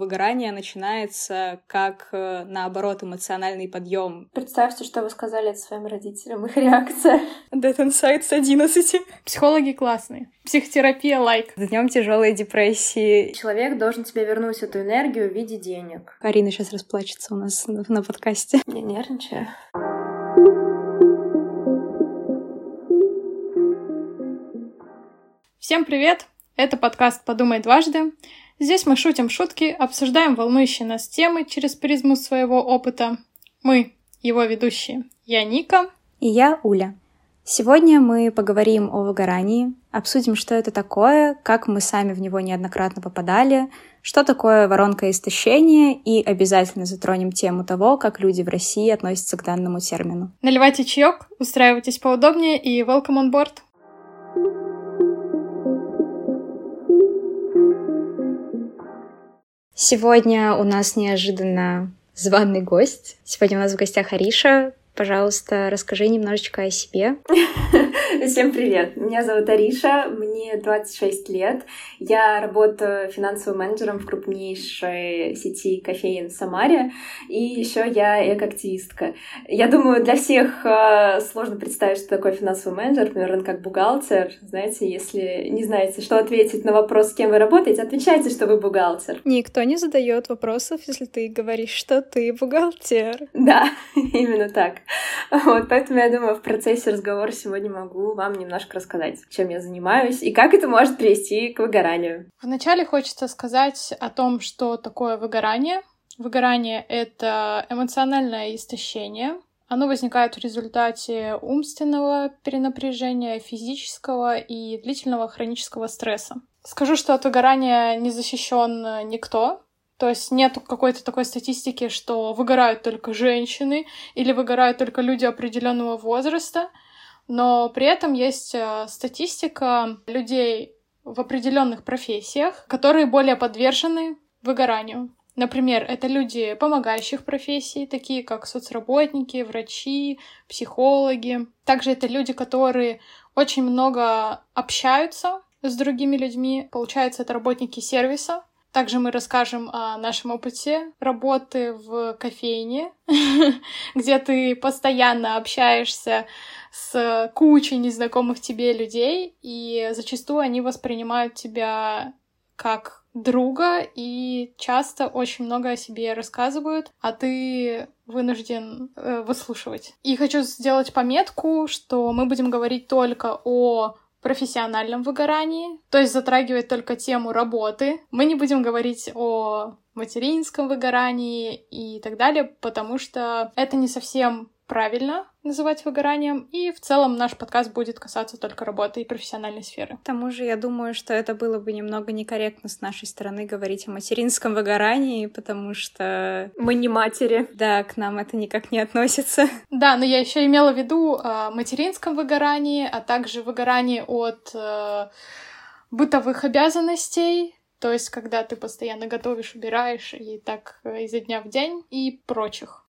Выгорание начинается как, э, наоборот, эмоциональный подъем. Представьте, что вы сказали своим родителям, их реакция. Dead Inside с 11. Психологи классные. Психотерапия лайк. Like. Днем тяжелой депрессии. Человек должен тебе вернуть эту энергию в виде денег. Карина сейчас расплачется у нас на, на подкасте. Не нервничаю. Всем привет! Это подкаст «Подумай дважды». Здесь мы шутим шутки, обсуждаем волнующие нас темы через призму своего опыта. Мы, его ведущие, я Ника. И я Уля. Сегодня мы поговорим о выгорании, обсудим, что это такое, как мы сами в него неоднократно попадали, что такое воронка истощения и обязательно затронем тему того, как люди в России относятся к данному термину. Наливайте чаек, устраивайтесь поудобнее и welcome on board! Сегодня у нас неожиданно званый гость. Сегодня у нас в гостях Ариша, Пожалуйста, расскажи немножечко о себе. Всем привет! Меня зовут Ариша, мне 26 лет. Я работаю финансовым менеджером в крупнейшей сети кофеин в Самаре. И еще я эко-активистка. Я думаю, для всех э, сложно представить, что такое финансовый менеджер, наверное, как бухгалтер. Знаете, если не знаете, что ответить на вопрос, с кем вы работаете, отвечайте, что вы бухгалтер. Никто не задает вопросов, если ты говоришь, что ты бухгалтер. Да, именно так. Вот, поэтому я думаю, в процессе разговора сегодня могу вам немножко рассказать, чем я занимаюсь и как это может привести к выгоранию. Вначале хочется сказать о том, что такое выгорание. Выгорание — это эмоциональное истощение. Оно возникает в результате умственного перенапряжения, физического и длительного хронического стресса. Скажу, что от выгорания не защищен никто, то есть нет какой-то такой статистики, что выгорают только женщины или выгорают только люди определенного возраста, но при этом есть э, статистика людей в определенных профессиях, которые более подвержены выгоранию. Например, это люди помогающих профессий, такие как соцработники, врачи, психологи. Также это люди, которые очень много общаются с другими людьми. Получается, это работники сервиса, также мы расскажем о нашем опыте работы в кофейне, где ты постоянно общаешься с кучей незнакомых тебе людей, и зачастую они воспринимают тебя как друга и часто очень много о себе рассказывают, а ты вынужден э, выслушивать. И хочу сделать пометку, что мы будем говорить только о профессиональном выгорании, то есть затрагивает только тему работы. Мы не будем говорить о материнском выгорании и так далее, потому что это не совсем правильно называть выгоранием, и в целом наш подкаст будет касаться только работы и профессиональной сферы. К тому же я думаю, что это было бы немного некорректно с нашей стороны говорить о материнском выгорании, потому что... Мы не матери. Да, к нам это никак не относится. Да, но я еще имела в виду о материнском выгорании, а также выгорании от э, бытовых обязанностей, то есть когда ты постоянно готовишь, убираешь и так э, изо дня в день и прочих.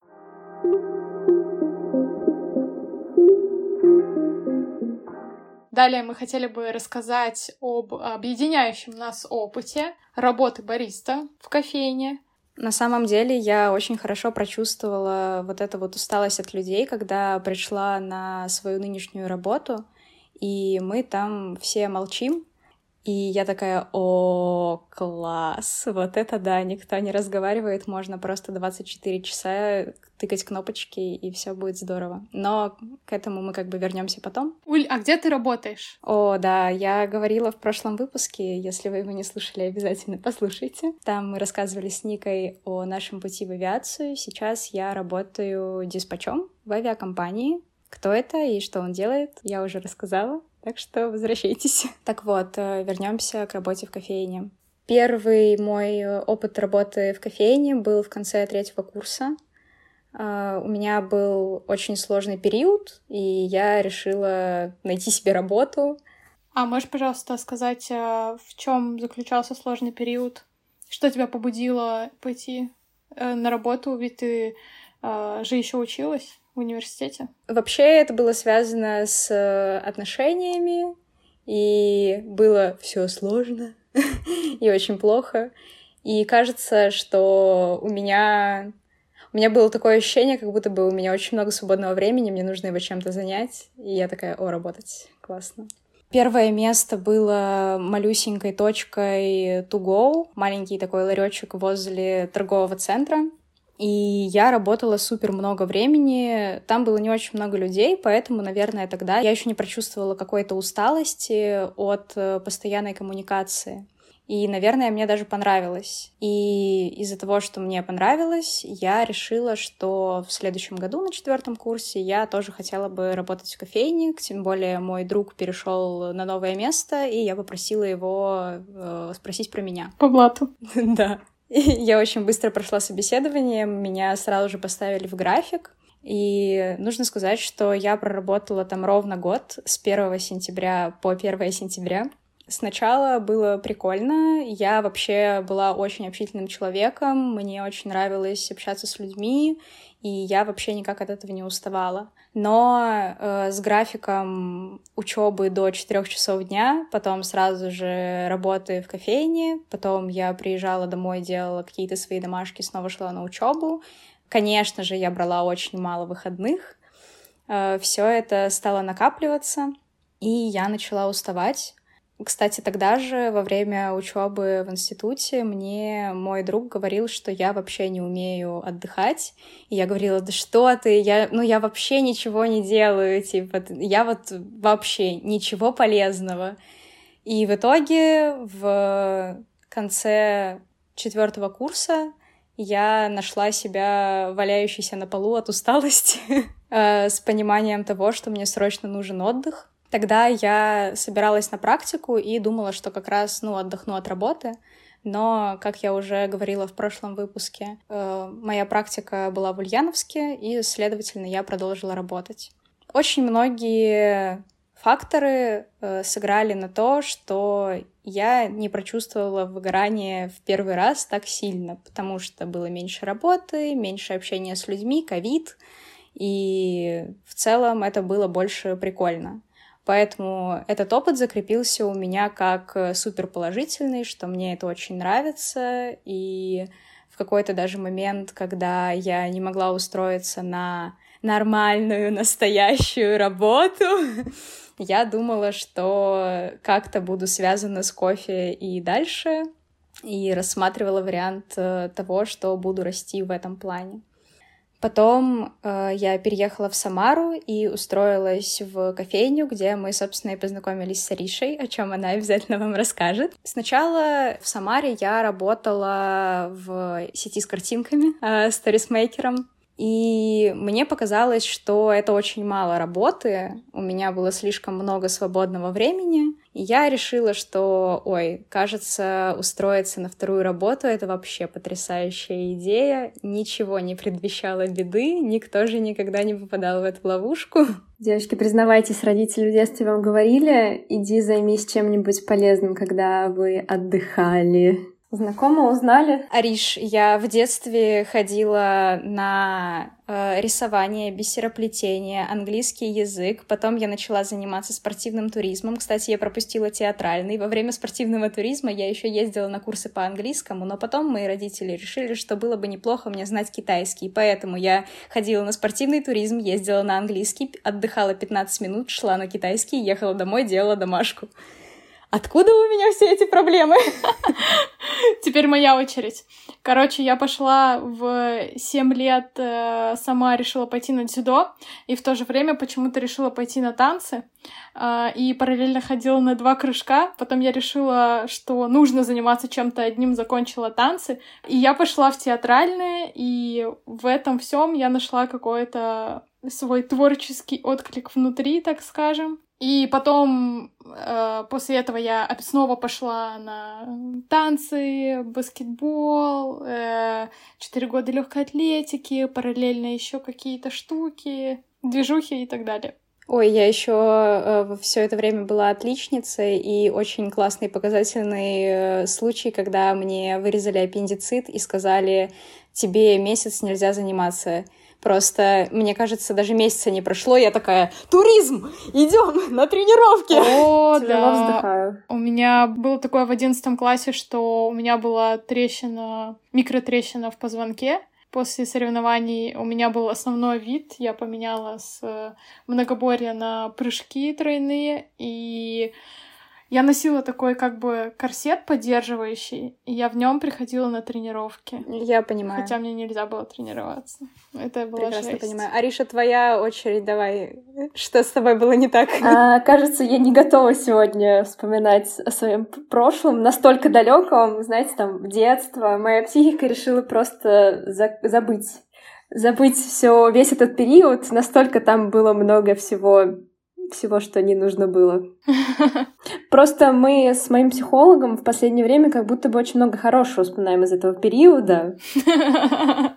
Далее мы хотели бы рассказать об объединяющем нас опыте работы бариста в кофейне. На самом деле я очень хорошо прочувствовала вот эту вот усталость от людей, когда пришла на свою нынешнюю работу, и мы там все молчим, и я такая, о, класс, вот это да, никто не разговаривает, можно просто 24 часа тыкать кнопочки, и все будет здорово. Но к этому мы как бы вернемся потом. Уль, а где ты работаешь? О, да, я говорила в прошлом выпуске, если вы его не слушали, обязательно послушайте. Там мы рассказывали с Никой о нашем пути в авиацию. Сейчас я работаю диспачом в авиакомпании. Кто это и что он делает, я уже рассказала. Так что возвращайтесь. Так вот, э, вернемся к работе в кофейне. Первый мой опыт работы в кофейне был в конце третьего курса. Uh, у меня был очень сложный период, и я решила найти себе работу. А можешь, пожалуйста, сказать, э, в чем заключался сложный период? Что тебя побудило пойти э, на работу? Ведь ты же еще училась в университете? Вообще это было связано с э, отношениями, и было все сложно и очень плохо. И кажется, что у меня у меня было такое ощущение, как будто бы у меня очень много свободного времени, мне нужно его чем-то занять. И я такая, о, работать, классно. Первое место было малюсенькой точкой to go, маленький такой ларечек возле торгового центра. И я работала супер много времени. Там было не очень много людей, поэтому, наверное, тогда я еще не прочувствовала какой-то усталости от э, постоянной коммуникации. И, наверное, мне даже понравилось. И из-за того, что мне понравилось, я решила, что в следующем году на четвертом курсе я тоже хотела бы работать в кофейне. Тем более мой друг перешел на новое место, и я попросила его э, спросить про меня. По блату. Да. Я очень быстро прошла собеседование, меня сразу же поставили в график. И нужно сказать, что я проработала там ровно год, с 1 сентября по 1 сентября. Сначала было прикольно. Я вообще была очень общительным человеком. Мне очень нравилось общаться с людьми, и я вообще никак от этого не уставала. Но э, с графиком учебы до 4 часов дня, потом сразу же работы в кофейне, потом я приезжала домой, делала какие-то свои домашки, снова шла на учебу. Конечно же, я брала очень мало выходных. Э, все это стало накапливаться, и я начала уставать. Кстати, тогда же, во время учебы в институте, мне мой друг говорил, что я вообще не умею отдыхать. И я говорила, да что ты, я, ну я вообще ничего не делаю, типа, я вот вообще ничего полезного. И в итоге в конце четвертого курса я нашла себя валяющейся на полу от усталости, э, с пониманием того, что мне срочно нужен отдых. Тогда я собиралась на практику и думала, что как раз, ну, отдохну от работы. Но, как я уже говорила в прошлом выпуске, э, моя практика была в Ульяновске, и, следовательно, я продолжила работать. Очень многие факторы э, сыграли на то, что я не прочувствовала выгорание в первый раз так сильно, потому что было меньше работы, меньше общения с людьми, ковид, и в целом это было больше прикольно. Поэтому этот опыт закрепился у меня как э, супер положительный, что мне это очень нравится. И в какой-то даже момент, когда я не могла устроиться на нормальную, настоящую работу, я думала, что как-то буду связана с кофе и дальше, и рассматривала вариант э, того, что буду расти в этом плане. Потом э, я переехала в Самару и устроилась в кофейню, где мы, собственно, и познакомились с Аришей, о чем она обязательно вам расскажет. Сначала в Самаре я работала в сети с картинками, э, сторисмейкером. И мне показалось, что это очень мало работы, у меня было слишком много свободного времени, и я решила, что, ой, кажется, устроиться на вторую работу — это вообще потрясающая идея, ничего не предвещало беды, никто же никогда не попадал в эту ловушку. Девочки, признавайтесь, родители в детстве вам говорили, иди займись чем-нибудь полезным, когда вы отдыхали. Знакомо узнали? Ариш, я в детстве ходила на э, рисование, бисероплетение, английский язык. Потом я начала заниматься спортивным туризмом. Кстати, я пропустила театральный. Во время спортивного туризма я еще ездила на курсы по английскому, но потом мои родители решили, что было бы неплохо мне знать китайский. Поэтому я ходила на спортивный туризм, ездила на английский, отдыхала 15 минут, шла на китайский, ехала домой, делала домашку. Откуда у меня все эти проблемы? Теперь моя очередь. Короче, я пошла в 7 лет, э, сама решила пойти на дзюдо, и в то же время почему-то решила пойти на танцы, э, и параллельно ходила на два кружка. Потом я решила, что нужно заниматься чем-то одним, закончила танцы, и я пошла в театральное, и в этом всем я нашла какой-то свой творческий отклик внутри, так скажем. И потом после этого я снова пошла на танцы, баскетбол, э, четыре э, года легкой атлетики, параллельно еще какие-то штуки, движухи и так далее. Ой, я еще э, все это время была отличницей, и очень классный показательный э, случай, когда мне вырезали аппендицит и сказали, тебе месяц нельзя заниматься. Просто, мне кажется, даже месяца не прошло, я такая, туризм, идем на тренировки. О, да. Вздыхаю. У меня было такое в одиннадцатом классе, что у меня была трещина, микротрещина в позвонке, После соревнований у меня был основной вид, я поменяла с э, многоборья на прыжки тройные, и я носила такой как бы корсет поддерживающий, и я в нем приходила на тренировки. Я понимаю. Хотя мне нельзя было тренироваться. Это было Прекрасно жесть. понимаю. Ариша, твоя очередь, давай. Что с тобой было не так? А, кажется, я не готова сегодня вспоминать о своем прошлом, настолько далеком, знаете, там, детство. Моя психика решила просто за забыть забыть все весь этот период, настолько там было много всего всего, что не нужно было. Просто мы с моим психологом в последнее время как будто бы очень много хорошего вспоминаем из этого периода.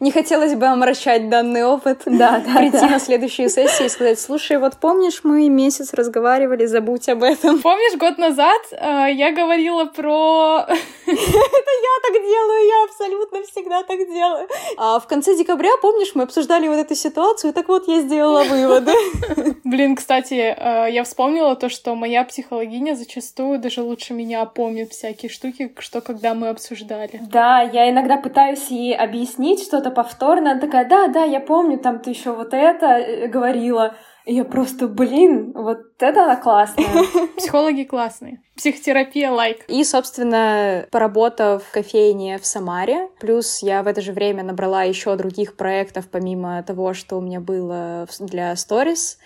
Не хотелось бы омрачать данный опыт. Да, да. Прийти да. на следующую сессию и сказать, слушай, вот помнишь, мы месяц разговаривали, забудь об этом. Помнишь, год назад э, я говорила про... Это я так делаю, я абсолютно всегда так делаю. А в конце декабря, помнишь, мы обсуждали вот эту ситуацию, так вот я сделала выводы. Блин, кстати, э, я вспомнила то, что моя психологиня зачастую даже лучше меня помнит всякие штуки, что когда мы обсуждали. Да, я иногда пытаюсь ей объяснить, говорить что-то повторно, она такая, да, да, я помню, там ты еще вот это э, говорила. И я просто, блин, вот это она классная. Психологи классные. Психотерапия лайк. И, собственно, поработав в кофейне в Самаре, плюс я в это же время набрала еще других проектов, помимо того, что у меня было для сторис,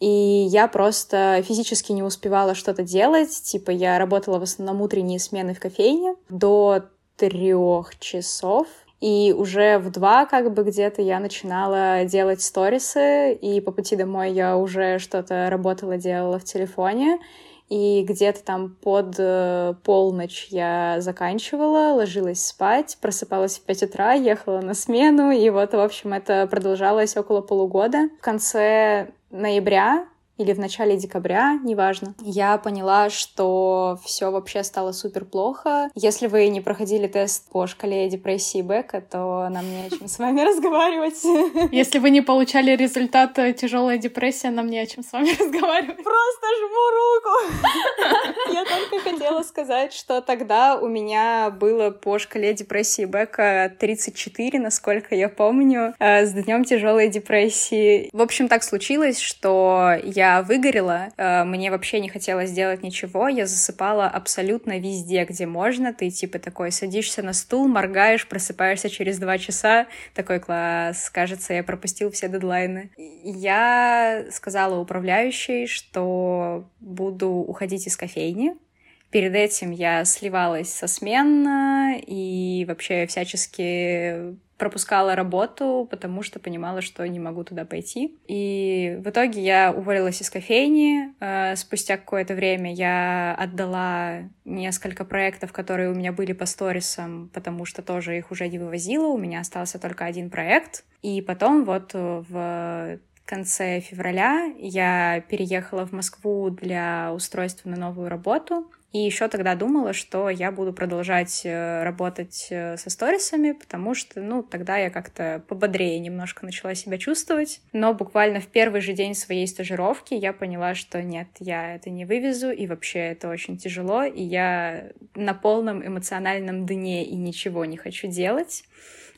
и я просто физически не успевала что-то делать. Типа я работала в основном утренние смены в кофейне до трех часов, и уже в два как бы где-то я начинала делать сторисы, и по пути домой я уже что-то работала, делала в телефоне. И где-то там под э, полночь я заканчивала, ложилась спать, просыпалась в 5 утра, ехала на смену, и вот, в общем, это продолжалось около полугода. В конце ноября или в начале декабря, неважно, я поняла, что все вообще стало супер плохо. Если вы не проходили тест по шкале депрессии Бека, то нам не о чем с вами разговаривать. Если вы не получали результат э, тяжелая депрессия, нам не о чем с вами разговаривать. Просто жму руку. Я только хотела сказать, что тогда у меня было по шкале депрессии Бека 34, насколько я помню, э, с днем тяжелой депрессии. В общем, так случилось, что я выгорела, э, мне вообще не хотелось делать ничего, я засыпала абсолютно везде, где можно, ты типа такой садишься на стул, моргаешь, просыпаешься через два часа, такой класс, кажется, я пропустил все дедлайны. Я сказала управляющей, что буду уходить из кофейни, Перед этим я сливалась со смен и вообще всячески пропускала работу, потому что понимала, что не могу туда пойти. И в итоге я уволилась из кофейни. Э, спустя какое-то время я отдала несколько проектов, которые у меня были по сторисам, потому что тоже их уже не вывозила. У меня остался только один проект. И потом вот в конце февраля я переехала в Москву для устройства на новую работу. И еще тогда думала, что я буду продолжать э, работать э, со сторисами, потому что, ну, тогда я как-то пободрее немножко начала себя чувствовать. Но буквально в первый же день своей стажировки я поняла, что нет, я это не вывезу, и вообще это очень тяжело, и я на полном эмоциональном дне и ничего не хочу делать.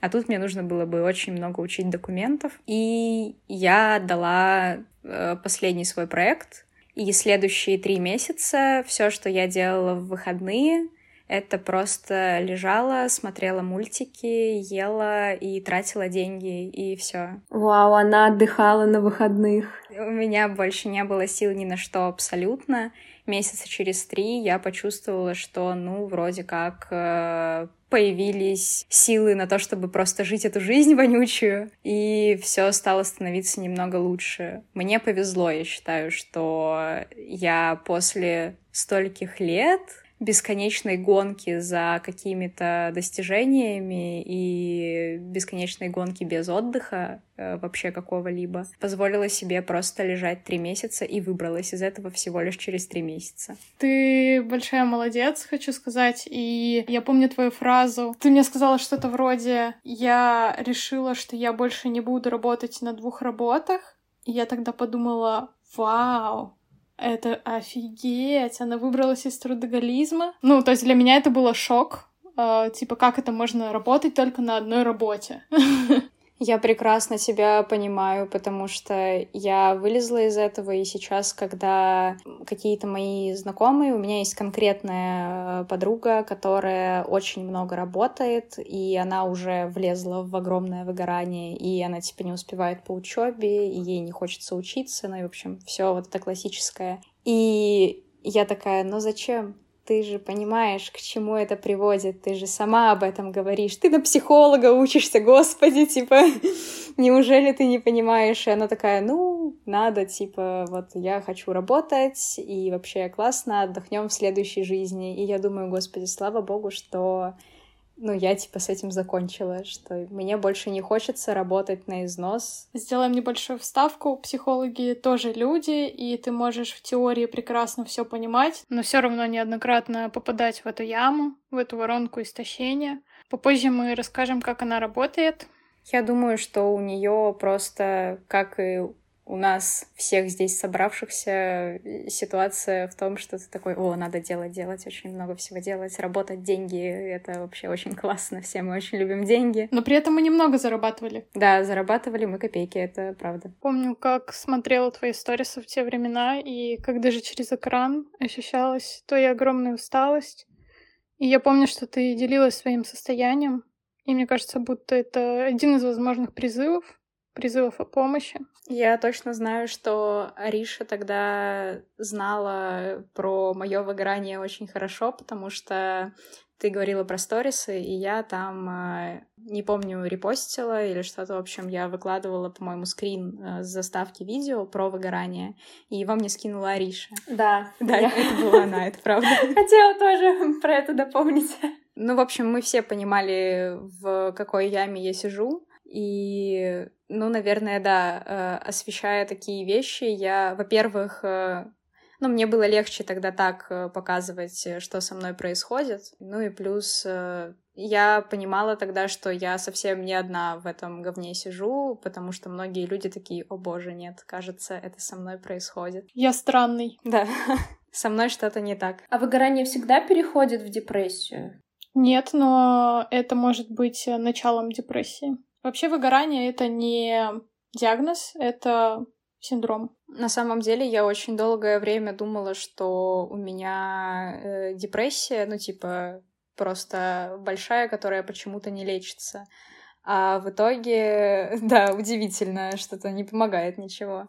А тут мне нужно было бы очень много учить документов. И я дала э, последний свой проект, и следующие три месяца все, что я делала в выходные, это просто лежала, смотрела мультики, ела и тратила деньги, и все. Вау, она отдыхала на выходных. У меня больше не было сил ни на что абсолютно. Месяца через три я почувствовала, что, ну, вроде как э, появились силы на то, чтобы просто жить эту жизнь вонючую, и все стало становиться немного лучше. Мне повезло, я считаю, что я после стольких лет бесконечной гонки за какими-то достижениями и бесконечной гонки без отдыха э, вообще какого-либо, позволила себе просто лежать три месяца и выбралась из этого всего лишь через три месяца. Ты большая молодец, хочу сказать. И я помню твою фразу. Ты мне сказала что-то вроде «Я решила, что я больше не буду работать на двух работах». И я тогда подумала «Вау, это офигеть! Она выбралась из трудоголизма. Ну, то есть для меня это было шок. Э, типа, как это можно работать только на одной работе? Я прекрасно тебя понимаю, потому что я вылезла из этого, и сейчас, когда какие-то мои знакомые, у меня есть конкретная э, подруга, которая очень много работает, и она уже влезла в огромное выгорание, и она типа не успевает по учебе, и ей не хочется учиться, ну и, в общем, все вот это классическое. И я такая, ну зачем? Ты же понимаешь, к чему это приводит, ты же сама об этом говоришь, ты на психолога учишься, господи, типа, неужели ты не понимаешь? И она такая, ну, надо, типа, вот я хочу работать, и вообще классно, отдохнем в следующей жизни. И я думаю, господи, слава богу, что ну, я типа с этим закончила, что мне больше не хочется работать на износ. Сделаем небольшую вставку. Психологи тоже люди, и ты можешь в теории прекрасно все понимать, но все равно неоднократно попадать в эту яму, в эту воронку истощения. Попозже мы расскажем, как она работает. Я думаю, что у нее просто, как и у нас всех здесь собравшихся ситуация в том, что ты такой, о, надо делать, делать, очень много всего делать, работать, деньги, это вообще очень классно, все мы очень любим деньги. Но при этом мы немного зарабатывали. Да, зарабатывали мы копейки, это правда. Помню, как смотрела твои сторисы в те времена, и как даже через экран ощущалась твоя огромная усталость. И я помню, что ты делилась своим состоянием, и мне кажется, будто это один из возможных призывов, призывов о помощи. Я точно знаю, что Ариша тогда знала про мое выгорание очень хорошо, потому что ты говорила про сторисы, и я там, э, не помню, репостила или что-то, в общем, я выкладывала, по-моему, скрин э, с заставки видео про выгорание, и его мне скинула Ариша. Да. Да, я... это была она, это правда. Хотела тоже про это дополнить. Ну, в общем, мы все понимали, в какой яме я сижу, и, ну, наверное, да, э, освещая такие вещи, я, во-первых, э, ну, мне было легче тогда так э, показывать, что со мной происходит. Ну и плюс я понимала тогда, что я совсем не одна в этом говне сижу, потому что многие люди такие, о боже, нет, кажется, это со мной происходит. Я странный. Да, со мной что-то не так. А выгорание всегда переходит в депрессию? Нет, но это может быть началом депрессии. Вообще выгорание — это не диагноз, это синдром. На самом деле я очень долгое время думала, что у меня э, депрессия, ну типа просто большая, которая почему-то не лечится. А в итоге, да, удивительно, что-то не помогает ничего.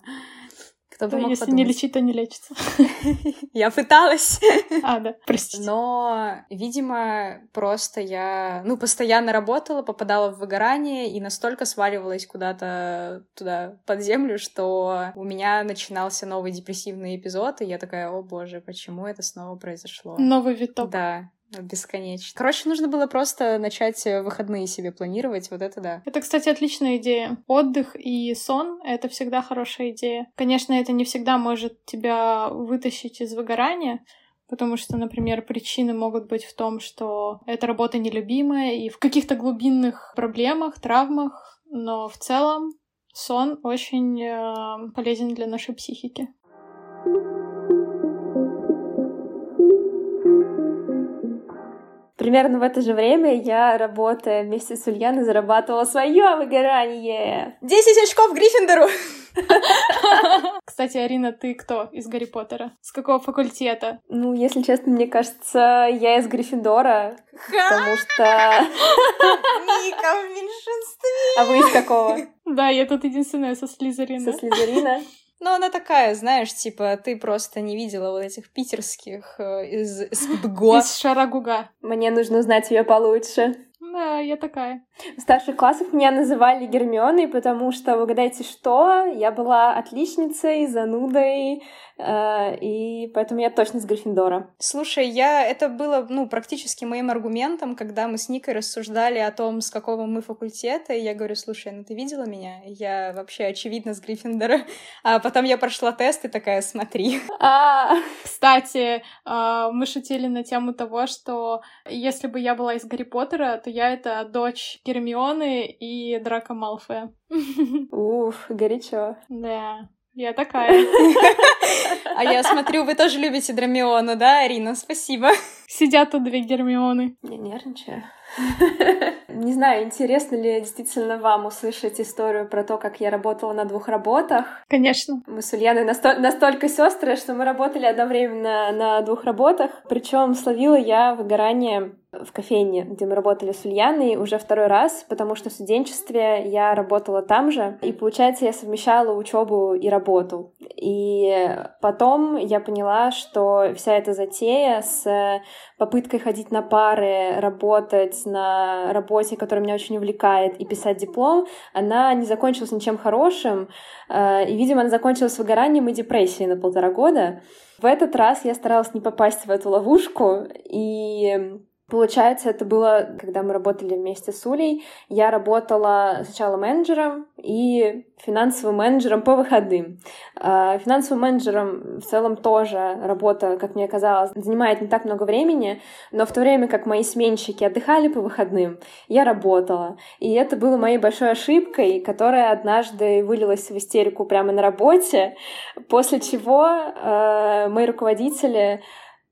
Кто бы мог если подумать. не лечить, то не лечится. Я пыталась. А, да, простите. Но, видимо, просто я, ну, постоянно работала, попадала в выгорание и настолько сваливалась куда-то туда под землю, что у меня начинался новый депрессивный эпизод, и я такая, о боже, почему это снова произошло? Новый виток. Да, Бесконечно. Короче, нужно было просто начать э, выходные себе планировать, вот это да. Это, кстати, отличная идея. Отдых и сон — это всегда хорошая идея. Конечно, это не всегда может тебя вытащить из выгорания, Потому что, например, причины могут быть в том, что эта работа нелюбимая и в каких-то глубинных проблемах, травмах, но в целом сон очень э, полезен для нашей психики. Примерно в это же время я, работая вместе с Ульяной, зарабатывала свое выгорание. 10 очков Гриффиндору! Кстати, Арина, ты кто из Гарри Поттера? С какого факультета? Ну, если честно, мне кажется, я из Гриффиндора, потому что... Ника в меньшинстве! А вы из какого? Да, я тут единственная со Слизерина. Со Слизерина? Ну, она такая, знаешь, типа, ты просто не видела вот этих питерских э, из СПБГО. Из Шарагуга. Мне нужно знать ее получше. Да, я такая. В старших классах меня называли Гермионой, потому что, угадайте что, я была отличницей, занудой, и поэтому я точно с Гриффиндора. Слушай, я это было, ну, практически моим аргументом, когда мы с Никой рассуждали о том, с какого мы факультета, и я говорю, слушай, ну ты видела меня? Я вообще очевидно с Гриффиндора. А потом я прошла тест и такая, смотри. А, кстати, а, мы шутили на тему того, что если бы я была из Гарри Поттера, то я это дочь Гермионы и Драка Малфоя. Уф, горячо. Да. Я такая. А я смотрю, вы тоже любите Драмиону, да, Арина? Спасибо. Сидят тут две Гермионы. Я нервничаю. Не знаю, интересно ли действительно вам услышать историю про то, как я работала на двух работах. Конечно. Мы с Ульяной насто- настолько сестры, что мы работали одновременно на двух работах. Причем словила я выгорание в кофейне, где мы работали с Ульяной уже второй раз, потому что в студенчестве я работала там же, и получается я совмещала учебу и работу. И потом я поняла, что вся эта затея с попыткой ходить на пары, работать на работе, которая меня очень увлекает, и писать диплом, она не закончилась ничем хорошим, э, и, видимо, она закончилась выгоранием и депрессией на полтора года. В этот раз я старалась не попасть в эту ловушку, и Получается, это было, когда мы работали вместе с Улей. Я работала сначала менеджером и финансовым менеджером по выходным. А, финансовым менеджером в целом тоже работа, как мне казалось, занимает не так много времени, но в то время как мои сменщики отдыхали по выходным, я работала. И это было моей большой ошибкой, которая однажды вылилась в истерику прямо на работе, после чего э, мои руководители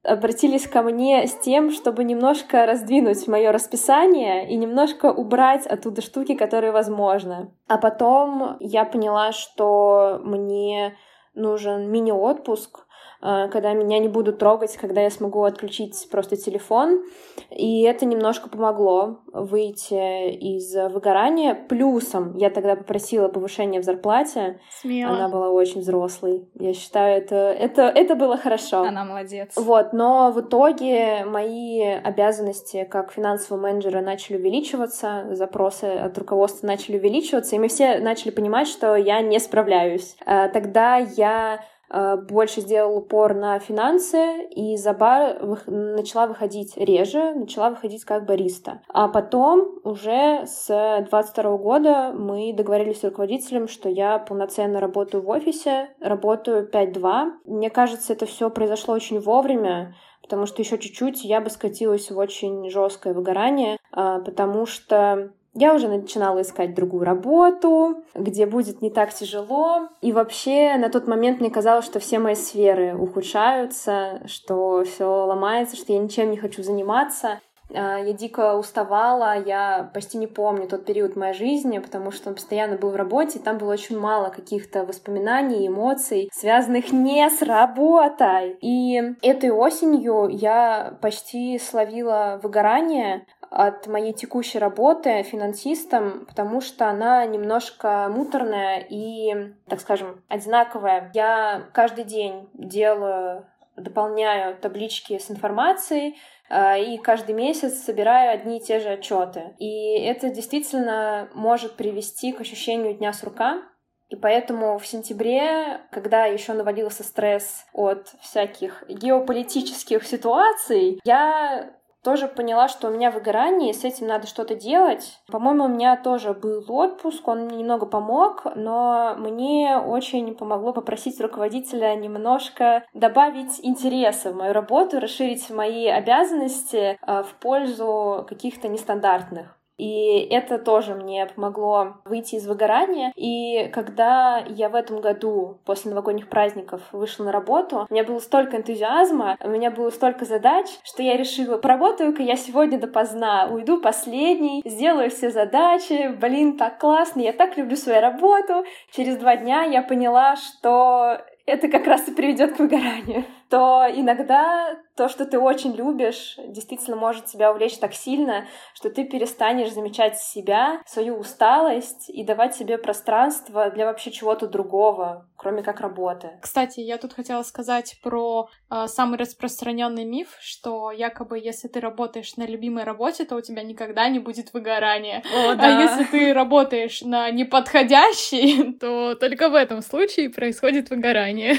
обратились ко мне с тем, чтобы немножко раздвинуть мое расписание и немножко убрать оттуда штуки, которые возможно. А потом я поняла, что мне нужен мини-отпуск, когда меня не будут трогать, когда я смогу отключить просто телефон. И это немножко помогло выйти из выгорания. Плюсом я тогда попросила повышения в зарплате. Смело. Она была очень взрослой. Я считаю, это, это, это было хорошо. Она молодец. Вот, но в итоге мои обязанности как финансового менеджера начали увеличиваться, запросы от руководства начали увеличиваться, и мы все начали понимать, что я не справляюсь. Э, тогда я Э, больше сделал упор на финансы, и за бар начала выходить реже, начала выходить как бариста. А потом уже с 22 года мы договорились с руководителем, что я полноценно работаю в офисе, работаю 5-2. Мне кажется, это все произошло очень вовремя, потому что еще чуть-чуть я бы скатилась в очень жесткое выгорание, э, потому что я уже начинала искать другую работу, где будет не так тяжело. И вообще на тот момент мне казалось, что все мои сферы ухудшаются, что все ломается, что я ничем не хочу заниматься. А, я дико уставала, я почти не помню тот период моей жизни, потому что он постоянно был в работе, и там было очень мало каких-то воспоминаний, эмоций, связанных не с работой. И этой осенью я почти словила выгорание от моей текущей работы финансистом, потому что она немножко муторная и, так скажем, одинаковая. Я каждый день делаю дополняю таблички с информацией, а, и каждый месяц собираю одни и те же отчеты. И это действительно может привести к ощущению дня с рука, и поэтому в сентябре, когда еще навалился стресс от всяких геополитических ситуаций, я тоже поняла, что у меня выгорание, и с этим надо что-то делать. По-моему, у меня тоже был отпуск, он мне немного помог, но мне очень помогло попросить руководителя немножко добавить интереса в мою работу, расширить мои обязанности э, в пользу каких-то нестандартных. И это тоже мне помогло выйти из выгорания. И когда я в этом году, после новогодних праздников, вышла на работу, у меня было столько энтузиазма, у меня было столько задач, что я решила, поработаю-ка я сегодня допоздна, уйду последний, сделаю все задачи, блин, так классно, я так люблю свою работу. Через два дня я поняла, что это как раз и приведет к выгоранию. То иногда то, что ты очень любишь, действительно может тебя увлечь так сильно, что ты перестанешь замечать себя, свою усталость и давать себе пространство для вообще чего-то другого, кроме как работы. Кстати, я тут хотела сказать про э, самый распространенный миф, что якобы если ты работаешь на любимой работе, то у тебя никогда не будет выгорания. О, а да. А если ты работаешь на неподходящей, то только в этом случае происходит выгорание.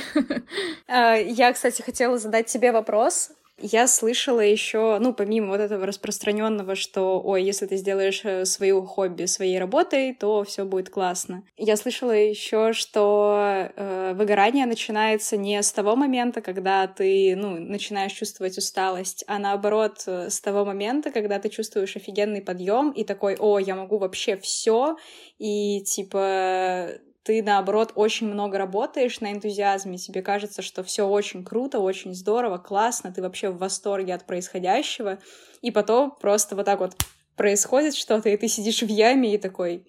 А, я, кстати, хотела задать тебе вопрос. Я слышала еще, ну, помимо вот этого распространенного, что, ой, если ты сделаешь э, свою хобби своей работой, то все будет классно. Я слышала еще, что э, выгорание начинается не с того момента, когда ты, ну, начинаешь чувствовать усталость, а наоборот, э, с того момента, когда ты чувствуешь офигенный подъем и такой, о, я могу вообще все, и типа ты, наоборот, очень много работаешь на энтузиазме, тебе кажется, что все очень круто, очень здорово, классно, ты вообще в восторге от происходящего, и потом просто вот так вот происходит что-то, и ты сидишь в яме и такой,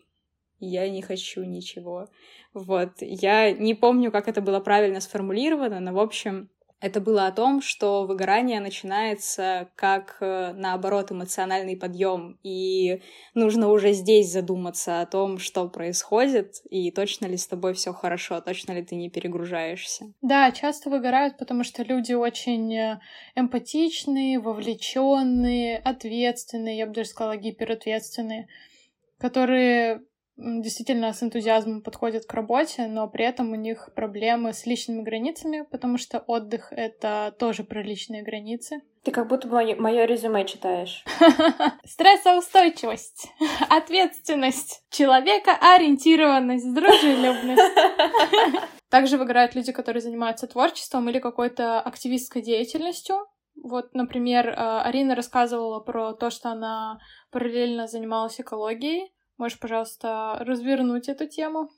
я не хочу ничего. Вот, я не помню, как это было правильно сформулировано, но, в общем, это было о том, что выгорание начинается как, э, наоборот, эмоциональный подъем, и нужно уже здесь задуматься о том, что происходит, и точно ли с тобой все хорошо, точно ли ты не перегружаешься. Да, часто выгорают, потому что люди очень э, эмпатичные, вовлеченные, ответственные, я бы даже сказала, гиперответственные, которые действительно с энтузиазмом подходят к работе, но при этом у них проблемы с личными границами, потому что отдых — это тоже про личные границы. Ты как будто бы мое резюме читаешь. Стрессоустойчивость, ответственность, человека ориентированность, дружелюбность. Также выиграют люди, которые занимаются творчеством или какой-то активистской деятельностью. Вот, например, э, Арина рассказывала про то, что она параллельно занималась экологией, Можешь, пожалуйста, развернуть эту тему?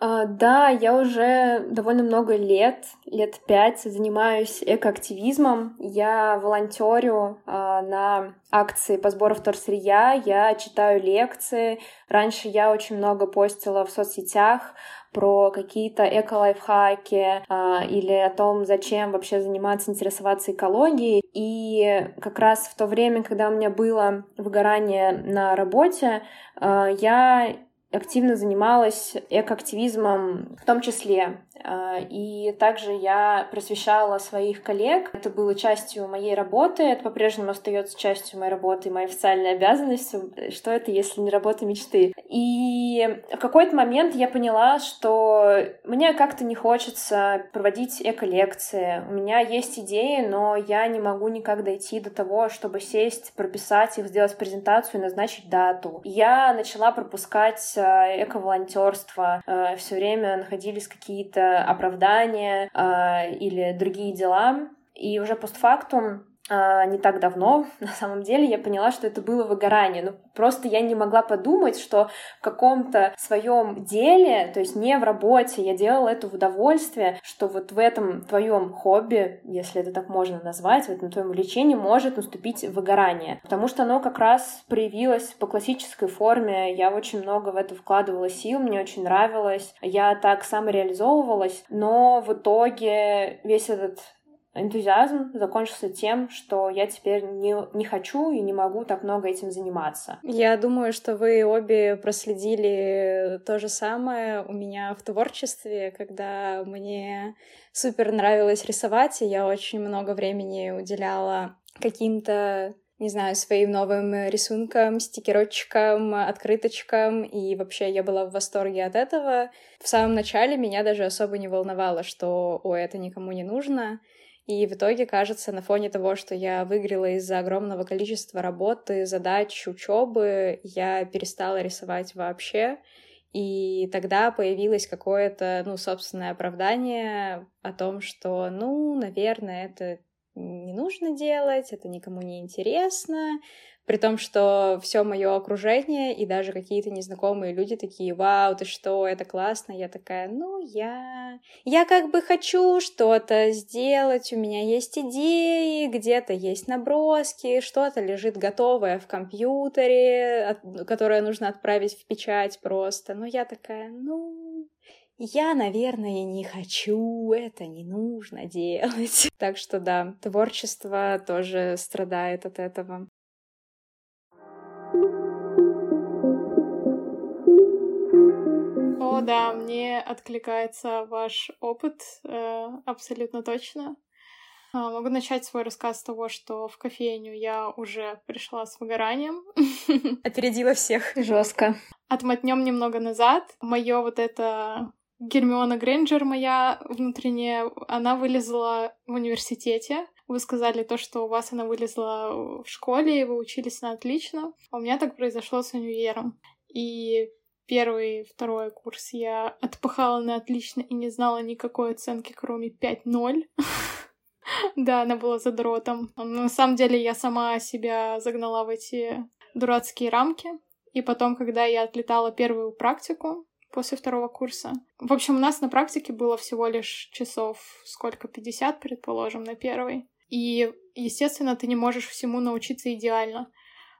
Uh, да, я уже довольно много лет, лет пять, занимаюсь экоактивизмом. Я волонтерю uh, на акции по сбору вторсырья, я читаю лекции. Раньше я очень много постила в соцсетях про какие-то эко-лайфхаки а, или о том, зачем вообще заниматься, интересоваться экологией. И как раз в то время, когда у меня было выгорание на работе, а, я активно занималась экоактивизмом в том числе. А, и также я просвещала своих коллег. Это было частью моей работы, это по-прежнему остается частью моей работы моей официальной обязанности. Что это, если не работа мечты? И в какой-то момент я поняла, что мне как-то не хочется проводить эко-лекции. У меня есть идеи, но я не могу никак дойти до того, чтобы сесть, прописать их, сделать презентацию и назначить дату. Я начала пропускать э, эко-волонтерство. Э, Все время находились какие-то оправдания э, или другие дела. И уже постфактум не так давно, на самом деле, я поняла, что это было выгорание. Ну, просто я не могла подумать, что в каком-то своем деле, то есть не в работе, я делала это в удовольствие, что вот в этом твоем хобби, если это так можно назвать, в этом твоем увлечении может наступить выгорание. Потому что оно как раз проявилось по классической форме. Я очень много в это вкладывала сил, мне очень нравилось. Я так самореализовывалась, но в итоге весь этот энтузиазм закончился тем, что я теперь не, не хочу и не могу так много этим заниматься. Я думаю, что вы обе проследили то же самое у меня в творчестве, когда мне супер нравилось рисовать, и я очень много времени уделяла каким-то не знаю, своим новым рисункам, стикерочкам, открыточкам, и вообще я была в восторге от этого. В самом начале меня даже особо не волновало, что, ой, это никому не нужно. И в итоге, кажется, на фоне того, что я выиграла из-за огромного количества работы, задач, учебы, я перестала рисовать вообще. И тогда появилось какое-то, ну, собственное оправдание о том, что, ну, наверное, это не нужно делать, это никому не интересно, при том, что все мое окружение и даже какие-то незнакомые люди такие, вау, ты что, это классно. Я такая, ну, я... Я как бы хочу что-то сделать, у меня есть идеи, где-то есть наброски, что-то лежит готовое в компьютере, которое нужно отправить в печать просто. Но я такая, ну, я, наверное, не хочу, это не нужно делать. Так что да, творчество тоже страдает от этого. О, да, мне откликается ваш опыт э, абсолютно точно. А, могу начать свой рассказ с того, что в кофейню я уже пришла с выгоранием. Опередила всех. Жестко. Отмотнем немного назад. Мое вот это Гермиона Грейнджер моя внутренняя, она вылезла в университете. Вы сказали то, что у вас она вылезла в школе, и вы учились на отлично. А у меня так произошло с универом. И первый, второй курс я отпахала на отлично и не знала никакой оценки, кроме 5-0. Да, она была задротом. На самом деле я сама себя загнала в эти дурацкие рамки. И потом, когда я отлетала первую практику после второго курса. В общем, у нас на практике было всего лишь часов сколько, 50, предположим, на первой. И, естественно, ты не можешь всему научиться идеально.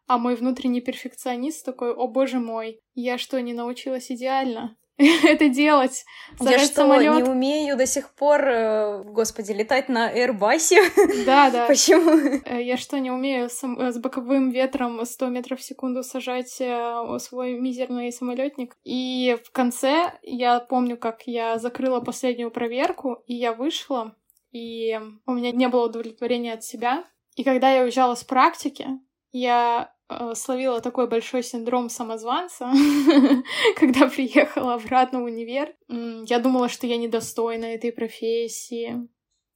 А мой внутренний перфекционист такой, о боже мой, я что, не научилась идеально? это делать. Я что, самолет. не умею до сих пор, э, господи, летать на Airbus? Да, да. Почему? Э, я что, не умею с, с боковым ветром 100 метров в секунду сажать э, свой мизерный самолетник? И в конце я помню, как я закрыла последнюю проверку, и я вышла, и у меня не было удовлетворения от себя. И когда я уезжала с практики, я Э, словила такой большой синдром самозванца, когда приехала обратно в универ. Я думала, что я недостойна этой профессии.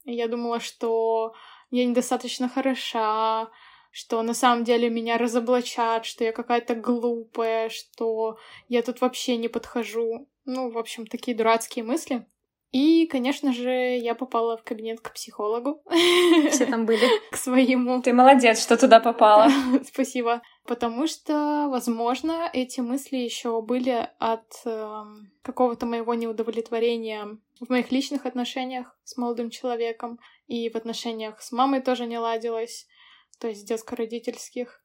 Я думала, что я недостаточно хороша, что на самом деле меня разоблачат, что я какая-то глупая, что я тут вообще не подхожу. Ну, в общем, такие дурацкие мысли. И, конечно же, я попала в кабинет к психологу. Все там были. К своему. Ты молодец, что туда попала. Спасибо. Потому что, возможно, эти мысли еще были от э, какого-то моего неудовлетворения в моих личных отношениях с молодым человеком. И в отношениях с мамой тоже не ладилось, то есть детско-родительских.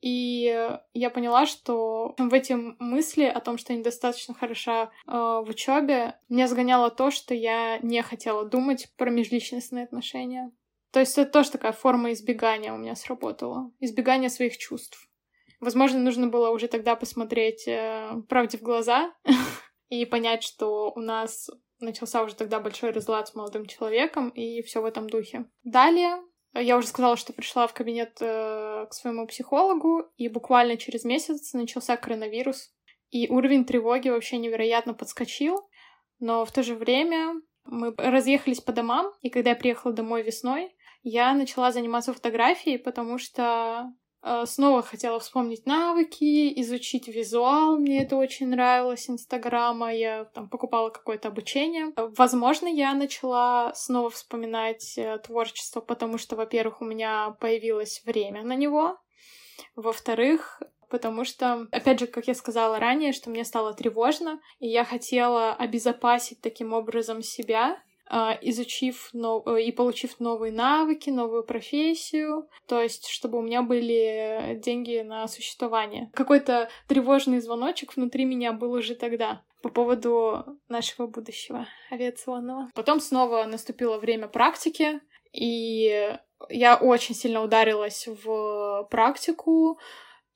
И я поняла, что в эти мысли о том, что я недостаточно хороша э, в учебе, меня сгоняло то, что я не хотела думать про межличностные отношения. То есть это тоже такая форма избегания у меня сработала. Избегание своих чувств. Возможно, нужно было уже тогда посмотреть э, правде в глаза и понять, что у нас начался уже тогда большой разлад с молодым человеком и все в этом духе. Далее я уже сказала, что пришла в кабинет э, к своему психологу, и буквально через месяц начался коронавирус. И уровень тревоги вообще невероятно подскочил. Но в то же время мы разъехались по домам, и когда я приехала домой весной, я начала заниматься фотографией, потому что снова хотела вспомнить навыки, изучить визуал, мне это очень нравилось, Инстаграма, я там покупала какое-то обучение. Возможно, я начала снова вспоминать э, творчество, потому что, во-первых, у меня появилось время на него, во-вторых, потому что, опять же, как я сказала ранее, что мне стало тревожно, и я хотела обезопасить таким образом себя, изучив нов... Э, и получив новые навыки, новую профессию, то есть чтобы у меня были деньги на существование. Какой-то тревожный звоночек внутри меня был уже тогда по поводу нашего будущего авиационного. Потом снова наступило время практики, и я очень сильно ударилась в практику,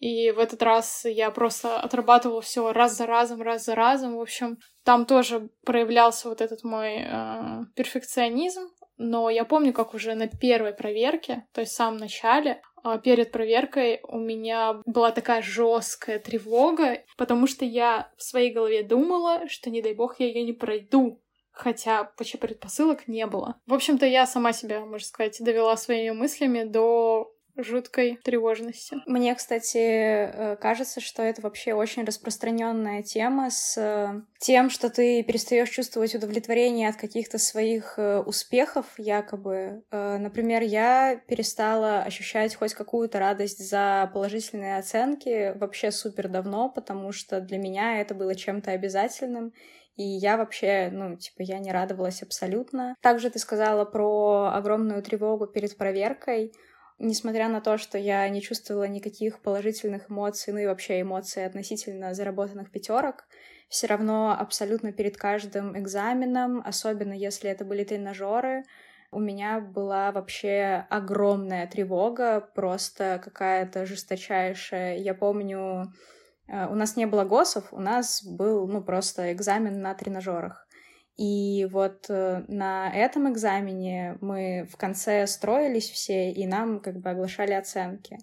и в этот раз я просто отрабатывала все раз за разом, раз за разом. В общем, там тоже проявлялся вот этот мой э, перфекционизм. Но я помню, как уже на первой проверке, то есть в самом начале, э, перед проверкой у меня была такая жесткая тревога, потому что я в своей голове думала, что не дай бог я ее не пройду хотя почти предпосылок не было. В общем-то, я сама себя, можно сказать, довела своими мыслями до жуткой тревожности. Мне, кстати, э, кажется, что это вообще очень распространенная тема с э, тем, что ты перестаешь чувствовать удовлетворение от каких-то своих э, успехов, якобы. Например, я перестала ощущать хоть какую-то радость за положительные оценки вообще супер давно, потому что для меня это было чем-то обязательным. И я вообще, ну, типа, я не радовалась абсолютно. Также ты сказала про огромную тревогу перед проверкой. Несмотря на то, что я не чувствовала никаких положительных эмоций, ну и вообще эмоций относительно заработанных пятерок, все равно абсолютно перед каждым экзаменом, особенно если это были тренажеры, у меня была вообще огромная тревога, просто какая-то жесточайшая. Я помню, э, у нас не было ГОСов, у нас был, ну, просто экзамен на тренажерах. И вот э, на этом экзамене мы в конце строились все, и нам как бы оглашали оценки.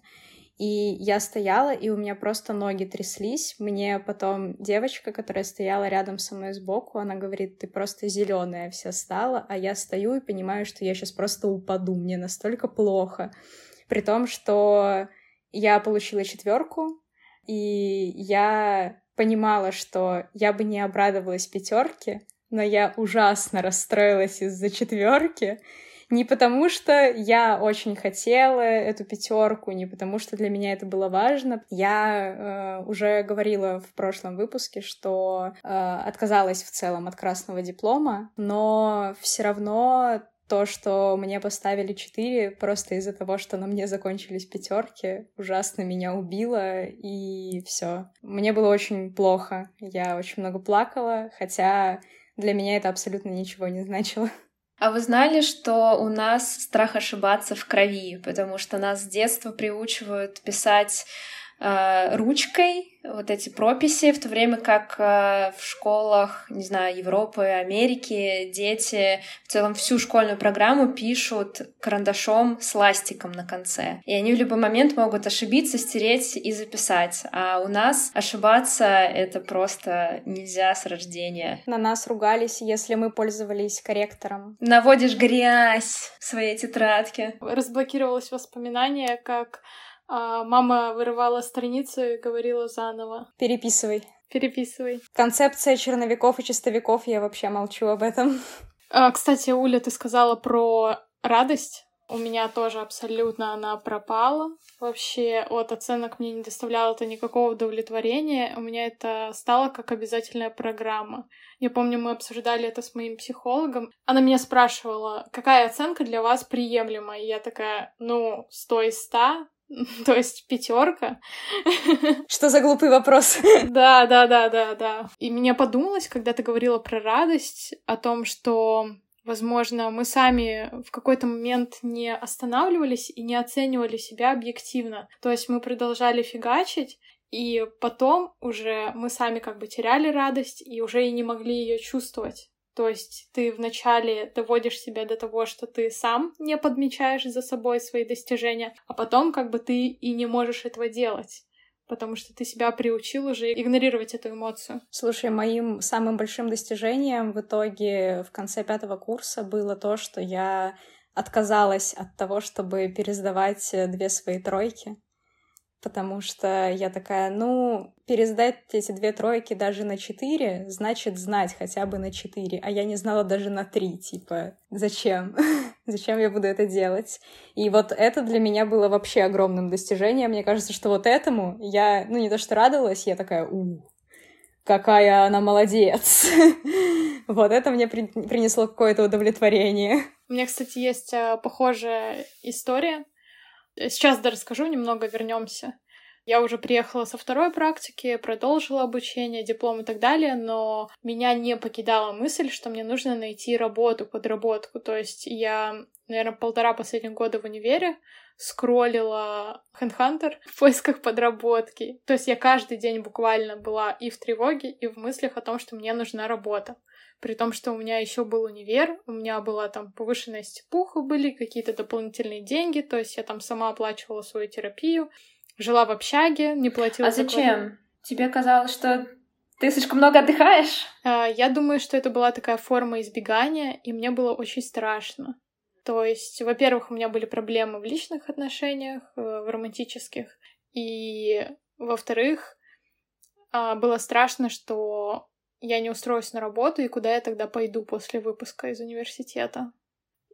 И я стояла, и у меня просто ноги тряслись. Мне потом девочка, которая стояла рядом со мной сбоку, она говорит, ты просто зеленая вся стала, а я стою и понимаю, что я сейчас просто упаду, мне настолько плохо. При том, что я получила четверку, и я понимала, что я бы не обрадовалась пятерке, но я ужасно расстроилась из-за четверки. Не потому, что я очень хотела эту пятерку, не потому, что для меня это было важно. Я э, уже говорила в прошлом выпуске, что э, отказалась в целом от красного диплома, но все равно то, что мне поставили 4 просто из-за того, что на мне закончились пятерки, ужасно меня убило, и все. Мне было очень плохо. Я очень много плакала, хотя для меня это абсолютно ничего не значило. А вы знали, что у нас страх ошибаться в крови, потому что нас с детства приучивают писать э, ручкой вот эти прописи, в то время как э, в школах, не знаю, Европы, Америки дети в целом всю школьную программу пишут карандашом с ластиком на конце. И они в любой момент могут ошибиться, стереть и записать. А у нас ошибаться — это просто нельзя с рождения. На нас ругались, если мы пользовались корректором. Наводишь грязь в своей тетрадке. Разблокировалось воспоминание, как а мама вырывала страницу и говорила заново. Переписывай. Переписывай. Концепция черновиков и чистовиков, я вообще молчу об этом. А, кстати, Уля, ты сказала про радость. У меня тоже абсолютно она пропала. Вообще от оценок мне не доставляло это никакого удовлетворения. У меня это стало как обязательная программа. Я помню, мы обсуждали это с моим психологом. Она меня спрашивала, какая оценка для вас приемлема? И я такая, ну, 100 из 100, То есть пятерка. Что за глупый вопрос? Да, да, да, да, да. И мне подумалось, когда ты говорила про радость, о том, что Возможно, мы сами в какой-то момент не останавливались и не оценивали себя объективно. То есть мы продолжали фигачить, и потом уже мы сами как бы теряли радость и уже и не могли ее чувствовать. То есть ты вначале доводишь себя до того, что ты сам не подмечаешь за собой свои достижения, а потом как бы ты и не можешь этого делать потому что ты себя приучил уже игнорировать эту эмоцию. Слушай, моим самым большим достижением в итоге в конце пятого курса было то, что я отказалась от того, чтобы пересдавать две свои тройки потому что я такая, ну, пересдать эти две тройки даже на четыре, значит знать хотя бы на четыре, а я не знала даже на три, типа, зачем? зачем я буду это делать? И вот это для меня было вообще огромным достижением. Мне кажется, что вот этому я, ну, не то что радовалась, я такая, у, какая она молодец. вот это мне при- принесло какое-то удовлетворение. У меня, кстати, есть э, похожая история Сейчас да расскажу, немного вернемся. Я уже приехала со второй практики, продолжила обучение, диплом и так далее, но меня не покидала мысль, что мне нужно найти работу, подработку. То есть я, наверное, полтора последних года в универе скроллила Handhunter в поисках подработки. То есть я каждый день буквально была и в тревоге, и в мыслях о том, что мне нужна работа при том, что у меня еще был универ, у меня была там повышенная степуха, были какие-то дополнительные деньги, то есть я там сама оплачивала свою терапию, жила в общаге, не платила. А зачем? Тебе казалось, что ты слишком много отдыхаешь? А, я думаю, что это была такая форма избегания, и мне было очень страшно. То есть, во-первых, у меня были проблемы в личных отношениях, э, в романтических, и, во-вторых, а, было страшно, что я не устроюсь на работу, и куда я тогда пойду после выпуска из университета.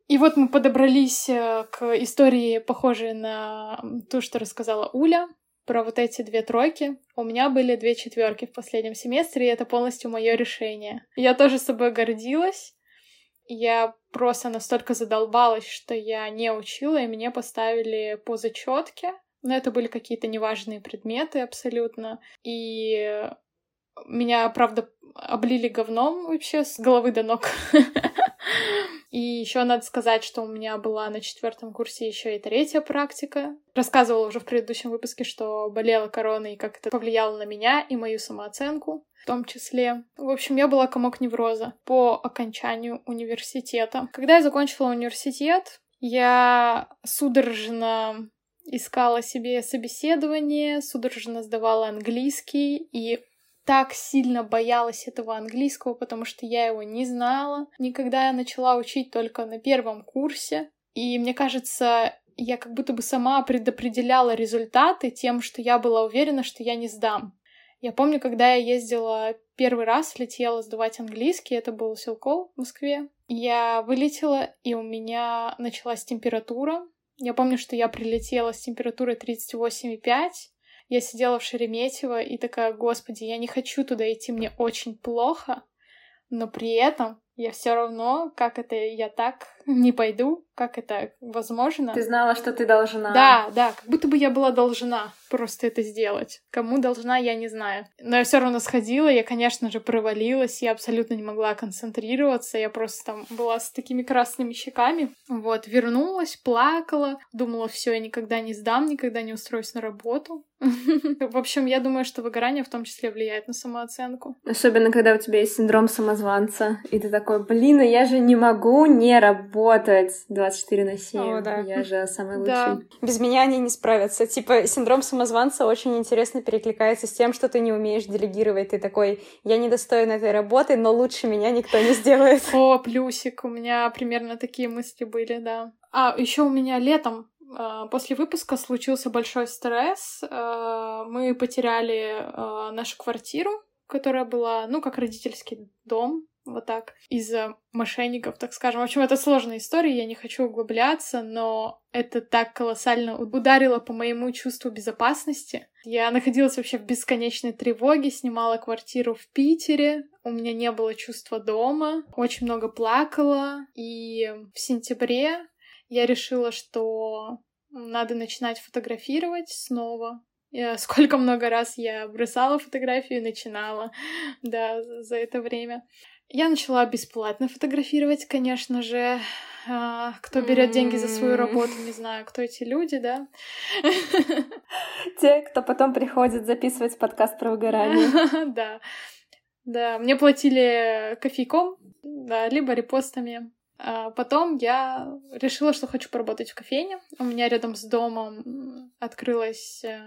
И вот мы подобрались э, к истории, похожей на ту, что рассказала Уля, про вот эти две тройки. У меня были две четверки в последнем семестре, и это полностью мое решение. Я тоже собой гордилась. я просто настолько задолбалась, что я не учила, и мне поставили по зачетке. Но это были какие-то неважные предметы абсолютно. И меня, правда, облили говном вообще с головы до ног. И еще надо сказать, что у меня была на четвертом курсе еще и третья практика. Рассказывала уже в предыдущем выпуске, что болела короной и как это повлияло на меня и мою самооценку в том числе. В общем, я была комок невроза по окончанию университета. Когда я закончила университет, я судорожно искала себе собеседование, судорожно сдавала английский и так сильно боялась этого английского, потому что я его не знала. Никогда я начала учить только на первом курсе. И мне кажется, я как будто бы сама предопределяла результаты тем, что я была уверена, что я не сдам. Я помню, когда я ездила первый раз, летела сдавать английский, это был Силкол в Москве. Я вылетела, и у меня началась температура. Я помню, что я прилетела с температурой 38,5. Я сидела в Шереметьево и такая, господи, я не хочу туда идти, мне очень плохо. Но при этом я все равно, как это я так не пойду, как это возможно. Ты знала, что ты должна. Да, да, как будто бы я была должна просто это сделать. Кому должна, я не знаю. Но я все равно сходила, я, конечно же, провалилась, я абсолютно не могла концентрироваться, я просто там была с такими красными щеками. Вот, вернулась, плакала, думала, все, я никогда не сдам, никогда не устроюсь на работу. В общем, я думаю, что выгорание в том числе влияет на самооценку. Особенно, когда у тебя есть синдром самозванца, и ты такой, блин, я же не могу не работать 24 на 7. О, да. Я же самый лучший. Да. Без меня они не справятся. Типа, синдром самозванца очень интересно перекликается с тем, что ты не умеешь делегировать. Ты такой, я недостоин этой работы, но лучше меня никто не сделает. О, плюсик, у меня примерно такие мысли были, да. А, еще у меня летом а, после выпуска случился большой стресс. А, мы потеряли а, нашу квартиру, которая была, ну, как родительский дом, вот так, из-за мошенников, так скажем. В общем, это сложная история, я не хочу углубляться, но это так колоссально ударило по моему чувству безопасности. Я находилась вообще в бесконечной тревоге, снимала квартиру в Питере, у меня не было чувства дома, очень много плакала, и в сентябре я решила, что надо начинать фотографировать снова. Сколько много раз я бросала фотографию и начинала, да, за это время. Я начала бесплатно фотографировать, конечно же. А, кто берет деньги за свою работу, не знаю, кто эти люди, да? Те, кто потом приходит записывать подкаст про выгорание. Да. Да, мне платили кофейком, да, либо репостами. А потом я решила, что хочу поработать в кофейне. У меня рядом с домом открылась э,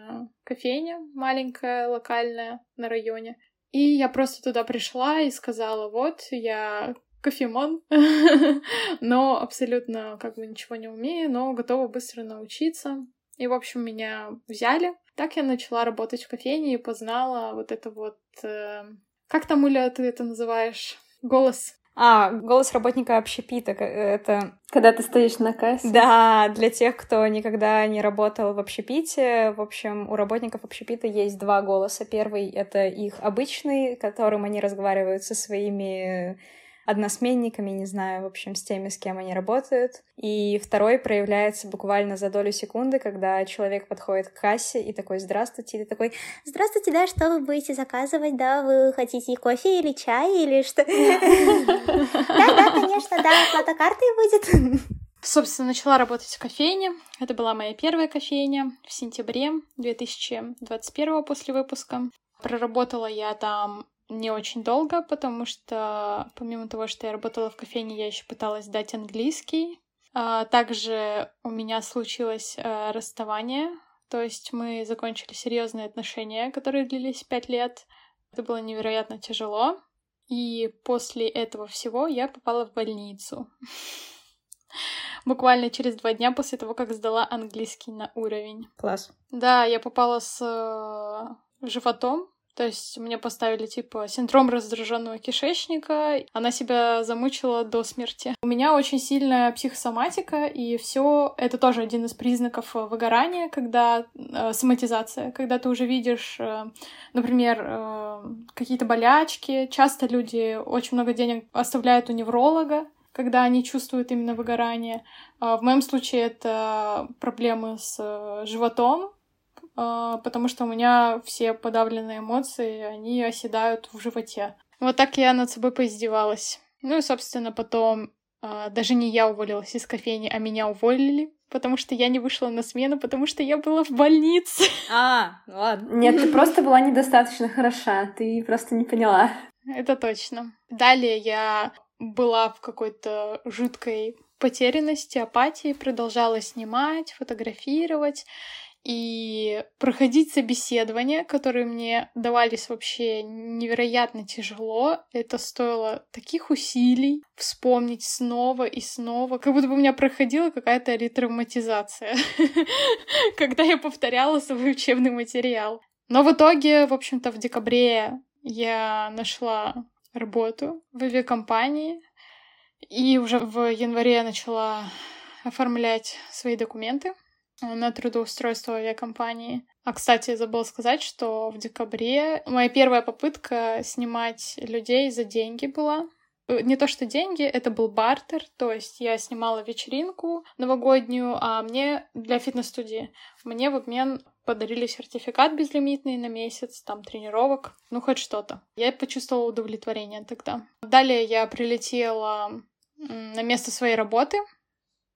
кофейня маленькая, локальная на районе. И я просто туда пришла и сказала, вот, я кофемон, но абсолютно как бы ничего не умею, но готова быстро научиться. И, в общем, меня взяли. Так я начала работать в кофейне и познала вот это вот... Э... Как там, Уля, ты это называешь? Голос а, голос работника общепита, это... Когда ты стоишь на кассе? Да, для тех, кто никогда не работал в общепите, в общем, у работников общепита есть два голоса. Первый — это их обычный, которым они разговаривают со своими односменниками, не знаю, в общем, с теми, с кем они работают. И второй проявляется буквально за долю секунды, когда человек подходит к кассе и такой «Здравствуйте», и ты такой «Здравствуйте, да, что вы будете заказывать, да, вы хотите кофе или чай, или что?» «Да, да, конечно, да, оплата картой будет». Собственно, начала работать в кофейне. Это была моя первая кофейня в сентябре 2021 после выпуска. Проработала я там не очень долго, потому что помимо того, что я работала в кофейне, я еще пыталась сдать английский. А, также у меня случилось а, расставание, то есть мы закончили серьезные отношения, которые длились пять лет. Это было невероятно тяжело. И после этого всего я попала в больницу. Буквально через два дня после того, как сдала английский на уровень. Класс. Да, я попала с э, животом, то есть мне поставили типа синдром раздраженного кишечника. Она себя замучила до смерти. У меня очень сильная психосоматика, и все это тоже один из признаков выгорания, когда э, соматизация, когда ты уже видишь, э, например, э, какие-то болячки. Часто люди очень много денег оставляют у невролога, когда они чувствуют именно выгорание. А, в моем случае это проблемы с э, животом, потому что у меня все подавленные эмоции, они оседают в животе. Вот так я над собой поиздевалась. Ну и, собственно, потом а, даже не я уволилась из кофейни, а меня уволили, потому что я не вышла на смену, потому что я была в больнице. А, ладно. Нет, ты просто была недостаточно хороша, ты просто не поняла. Это точно. Далее я была в какой-то жуткой потерянности, апатии, продолжала снимать, фотографировать и проходить собеседования, которые мне давались вообще невероятно тяжело. Это стоило таких усилий вспомнить снова и снова, как будто бы у меня проходила какая-то ретравматизация, когда я повторяла свой учебный материал. Но в итоге, в общем-то, в декабре я нашла работу в авиакомпании, и уже в январе начала оформлять свои документы на трудоустройство авиакомпании. А, кстати, забыла сказать, что в декабре моя первая попытка снимать людей за деньги была. Э, не то что деньги, это был бартер, то есть я снимала вечеринку новогоднюю, а мне для фитнес-студии. Мне в обмен подарили сертификат безлимитный на месяц, там тренировок, ну хоть что-то. Я почувствовала удовлетворение тогда. Далее я прилетела на место своей работы,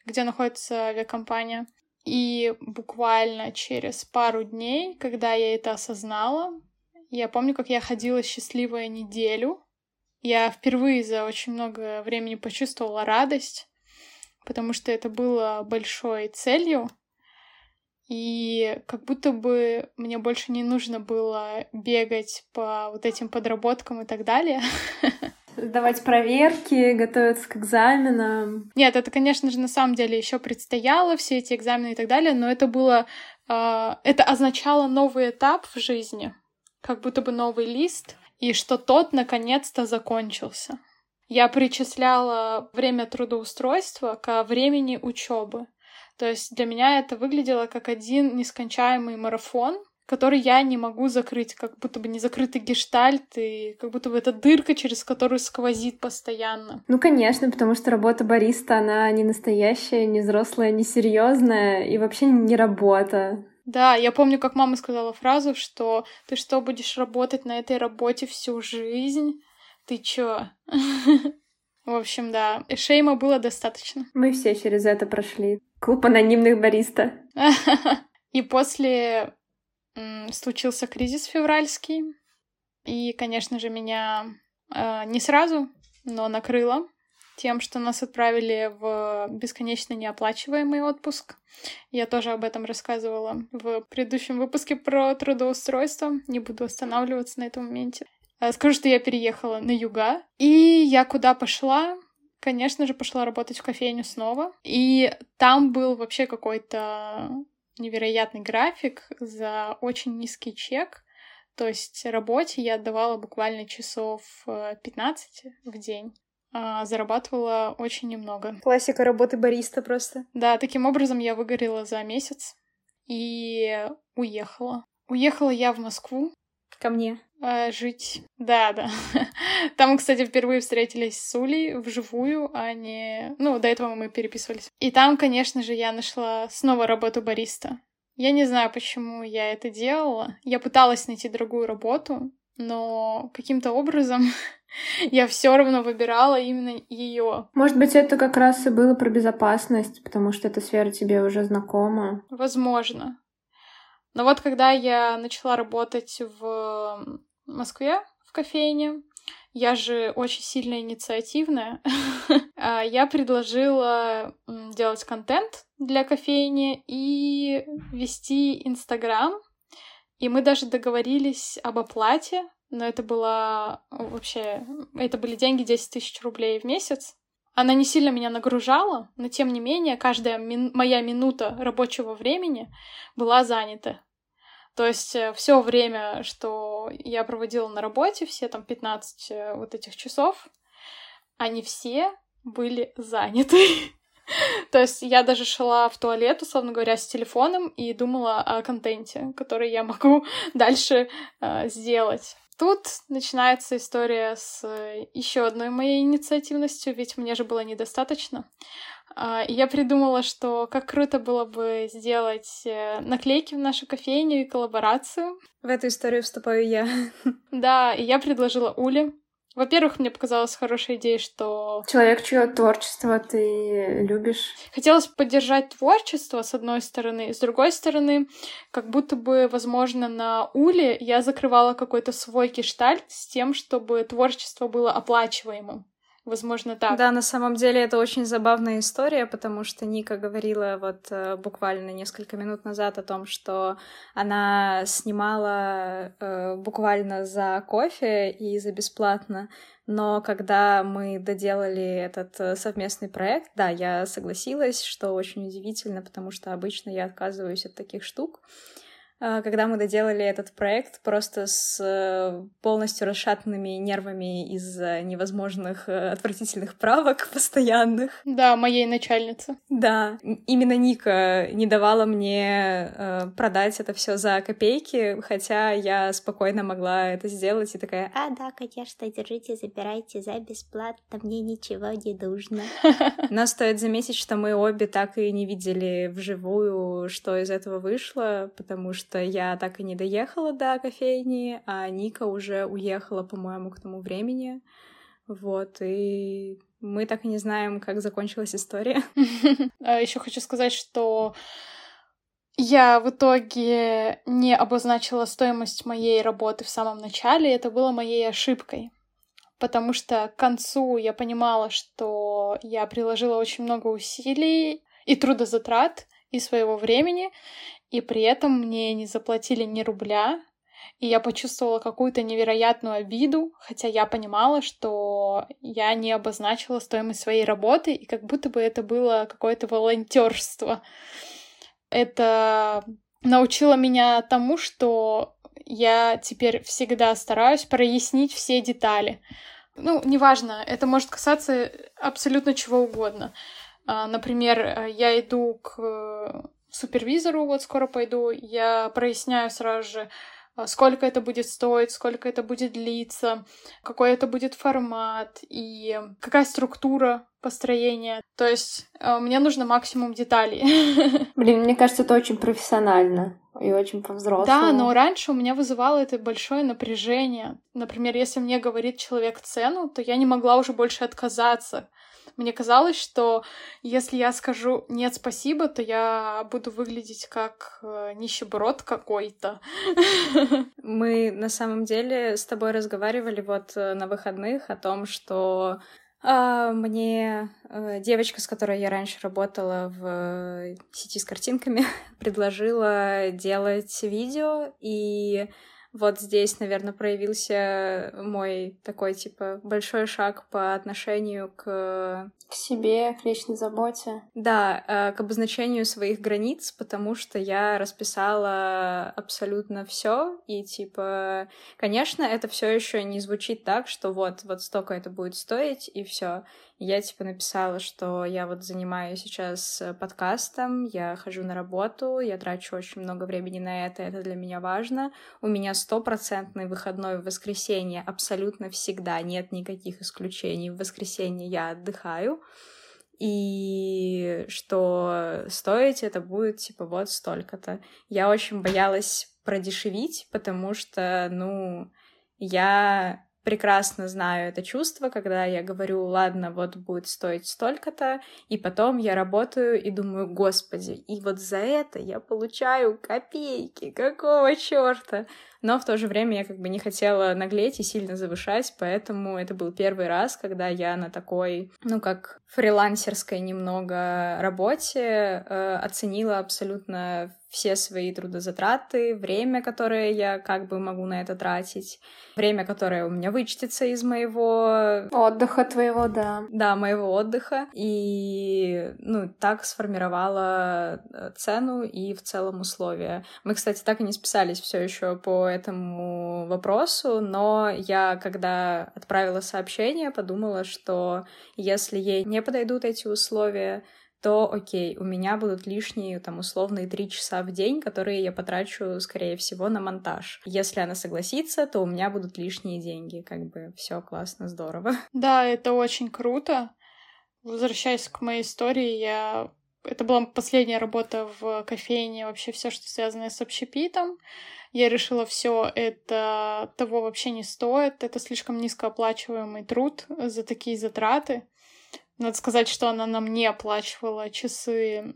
где находится авиакомпания. И буквально через пару дней, когда я это осознала, я помню, как я ходила счастливая неделю. Я впервые за очень много времени почувствовала радость, потому что это было большой целью. И как будто бы мне больше не нужно было бегать по вот этим подработкам и так далее. сдавать проверки, готовиться к экзаменам. Нет, это, конечно же, на самом деле еще предстояло, все эти экзамены и так далее, но это было... Э, это означало новый этап в жизни, как будто бы новый лист, и что тот наконец-то закончился. Я причисляла время трудоустройства к времени учебы. То есть для меня это выглядело как один нескончаемый марафон, который я не могу закрыть, как будто бы не закрытый гештальт, и как будто бы это дырка, через которую сквозит постоянно. Ну, конечно, потому что работа бариста, она не настоящая, не взрослая, не серьезная и вообще не работа. Да, я помню, как мама сказала фразу, что ты что, будешь работать на этой работе всю жизнь? Ты чё? В общем, да, шейма было достаточно. Мы все через это прошли. Клуб анонимных бариста. И после случился кризис февральский, и, конечно же, меня э, не сразу, но накрыло тем, что нас отправили в бесконечно неоплачиваемый отпуск. Я тоже об этом рассказывала в предыдущем выпуске про трудоустройство. Не буду останавливаться на этом моменте. Э, скажу, что я переехала на юга. И я куда пошла? Конечно же, пошла работать в кофейню снова. И там был вообще какой-то невероятный график за очень низкий чек. То есть работе я отдавала буквально часов 15 э, в день. А зарабатывала очень немного. Классика работы бариста просто. Да, таким образом я выгорела за месяц и уехала. Уехала я в Москву. Ко мне. Э, жить. Да, да. Там кстати, впервые встретились с Улей вживую, а не... Ну, до этого мы переписывались. И там, конечно же, я нашла снова работу бариста. Я не знаю, почему я это делала. Я пыталась найти другую работу, но каким-то образом я все равно выбирала именно ее. Может быть, это как раз и было про безопасность, потому что эта сфера тебе уже знакома. Возможно. Но вот когда я начала работать в Москве в кофейне, я же очень сильно инициативная. А, я предложила делать контент для кофейни и вести Инстаграм. И мы даже договорились об оплате, но это было вообще... Это были деньги 10 тысяч рублей в месяц. Она не сильно меня нагружала, но тем не менее каждая мин... моя минута рабочего времени была занята. То есть э, все время, что я проводила на работе, все там 15 э, вот этих часов, они все были заняты. То есть я даже шла в туалет, условно говоря, с телефоном и думала о контенте, который я могу дальше э, сделать. Тут начинается история с э, еще одной моей инициативностью, ведь мне же было недостаточно. А, я придумала, что как круто было бы сделать э, наклейки в нашу кофейню и коллаборацию. В эту историю вступаю я. Да, и я предложила Уле во-первых, мне показалась хорошая идея, что... Человек, чье творчество ты любишь. Хотелось поддержать творчество, с одной стороны. С другой стороны, как будто бы, возможно, на Уле я закрывала какой-то свой гештальт с тем, чтобы творчество было оплачиваемым. Возможно, так. Да, на самом деле это очень забавная история, потому что Ника говорила вот э, буквально несколько минут назад о том, что она снимала э, буквально за кофе и за бесплатно. Но когда мы доделали этот э, совместный проект, да, я согласилась, что очень удивительно, потому что обычно я отказываюсь от таких штук. А, когда мы доделали этот проект просто с э, полностью расшатанными нервами из-за невозможных э, отвратительных правок постоянных. Да, моей начальницы. Да, именно Ника не давала мне э, продать это все за копейки, хотя я спокойно могла это сделать и такая, а, да, конечно, держите, забирайте за бесплатно, мне ничего не нужно. Но стоит заметить, что мы обе так и не видели вживую, что из этого вышло, потому что что я так и не доехала до кофейни, а Ника уже уехала, по-моему, к тому времени. Вот, и мы так и не знаем, как закончилась история. А Еще хочу сказать, что я в итоге не обозначила стоимость моей работы в самом начале, это было моей ошибкой. Потому что к концу я понимала, что я приложила очень много усилий и трудозатрат, и своего времени, и при этом мне не заплатили ни рубля, и я почувствовала какую-то невероятную обиду, хотя я понимала, что я не обозначила стоимость своей работы, и как будто бы это было какое-то волонтерство. Это научило меня тому, что я теперь всегда стараюсь прояснить все детали. Ну, неважно, это может касаться абсолютно чего угодно. А, например, я иду к супервизору, вот скоро пойду, я проясняю сразу же, а, сколько это будет стоить, сколько это будет длиться, какой это будет формат и какая структура построения. То есть а, мне нужно максимум деталей. Блин, мне кажется, это очень профессионально и очень по-взрослому. Да, но раньше у меня вызывало это большое напряжение. Например, если мне говорит человек цену, то я не могла уже больше отказаться. Мне казалось, что если я скажу «нет, спасибо», то я буду выглядеть как э, нищеброд какой-то. Мы на самом деле с тобой разговаривали вот э, на выходных о том, что а, мне э, девочка, с которой я раньше работала в сети с картинками, предложила делать видео, и вот здесь, наверное, проявился мой такой, типа, большой шаг по отношению к... К себе, к личной заботе. Да, э, к обозначению своих границ, потому что я расписала абсолютно все и, типа, конечно, это все еще не звучит так, что вот, вот столько это будет стоить, и все. Я, типа, написала, что я вот занимаюсь сейчас э, подкастом, я хожу на работу, я трачу очень много времени на это, это для меня важно. У меня стопроцентный выходной в воскресенье абсолютно всегда, нет никаких исключений. В воскресенье я отдыхаю, и что стоить это будет, типа, вот столько-то. Я очень боялась продешевить, потому что, ну, я прекрасно знаю это чувство, когда я говорю, ладно, вот будет стоить столько-то, и потом я работаю и думаю, господи, и вот за это я получаю копейки, какого черта? Но в то же время я как бы не хотела наглеть и сильно завышать, поэтому это был первый раз, когда я на такой, ну как фрилансерской немного работе э, оценила абсолютно все свои трудозатраты, время, которое я как бы могу на это тратить, время, которое у меня вычтется из моего... Отдыха твоего, да. Да, моего отдыха. И, ну, так сформировала э, цену и в целом условия. Мы, кстати, так и не списались все еще по этому вопросу, но я, когда отправила сообщение, подумала, что если ей не подойдут эти условия, то окей, у меня будут лишние, там, условные три часа в день, которые я потрачу, скорее всего, на монтаж. Если она согласится, то у меня будут лишние деньги. Как бы все классно, здорово. Да, это очень круто. Возвращаясь к моей истории, я это была последняя работа в кофейне, вообще все, что связано с общепитом. Я решила, все это того вообще не стоит, это слишком низкооплачиваемый труд за такие затраты. Надо сказать, что она нам не оплачивала часы,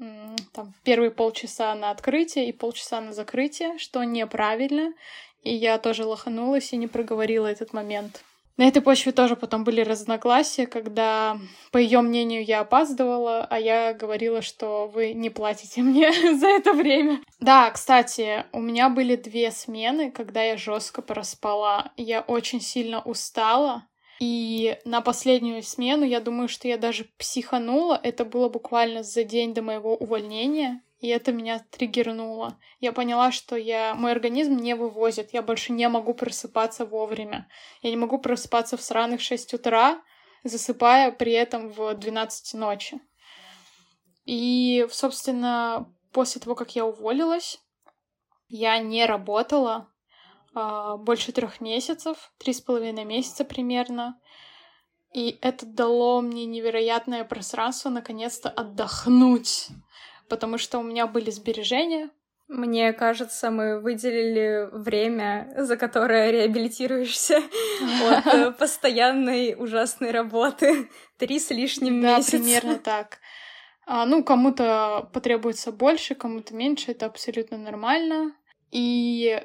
там, первые полчаса на открытие и полчаса на закрытие, что неправильно. И я тоже лоханулась и не проговорила этот момент. На этой почве тоже потом были разногласия, когда, по ее мнению, я опаздывала, а я говорила, что вы не платите мне за это время. Да, кстати, у меня были две смены, когда я жестко проспала. Я очень сильно устала. И на последнюю смену, я думаю, что я даже психанула. Это было буквально за день до моего увольнения и это меня триггернуло. Я поняла, что я, мой организм не вывозит, я больше не могу просыпаться вовремя. Я не могу просыпаться в сраных 6 утра, засыпая при этом в 12 ночи. И, собственно, после того, как я уволилась, я не работала э, больше трех месяцев, три с половиной месяца примерно. И это дало мне невероятное пространство наконец-то отдохнуть потому что у меня были сбережения. Мне кажется, мы выделили время, за которое реабилитируешься от э, постоянной ужасной работы. Три с лишним да, месяца. примерно так. А, ну, кому-то потребуется больше, кому-то меньше, это абсолютно нормально. И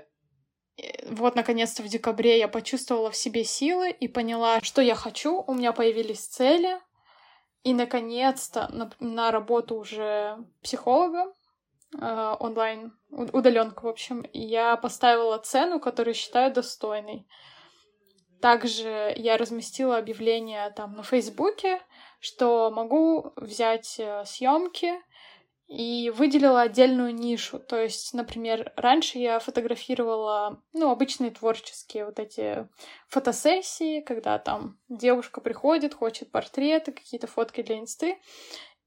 э, вот, наконец-то, в декабре я почувствовала в себе силы и поняла, что я хочу. У меня появились цели, и, наконец-то, на, на работу уже психолога э, онлайн, удаленку, в общем, я поставила цену, которую считаю достойной. Также я разместила объявление там на Фейсбуке, что могу взять э, съемки и выделила отдельную нишу. То есть, например, раньше я фотографировала, ну, обычные творческие вот эти фотосессии, когда там девушка приходит, хочет портреты, какие-то фотки для инсты.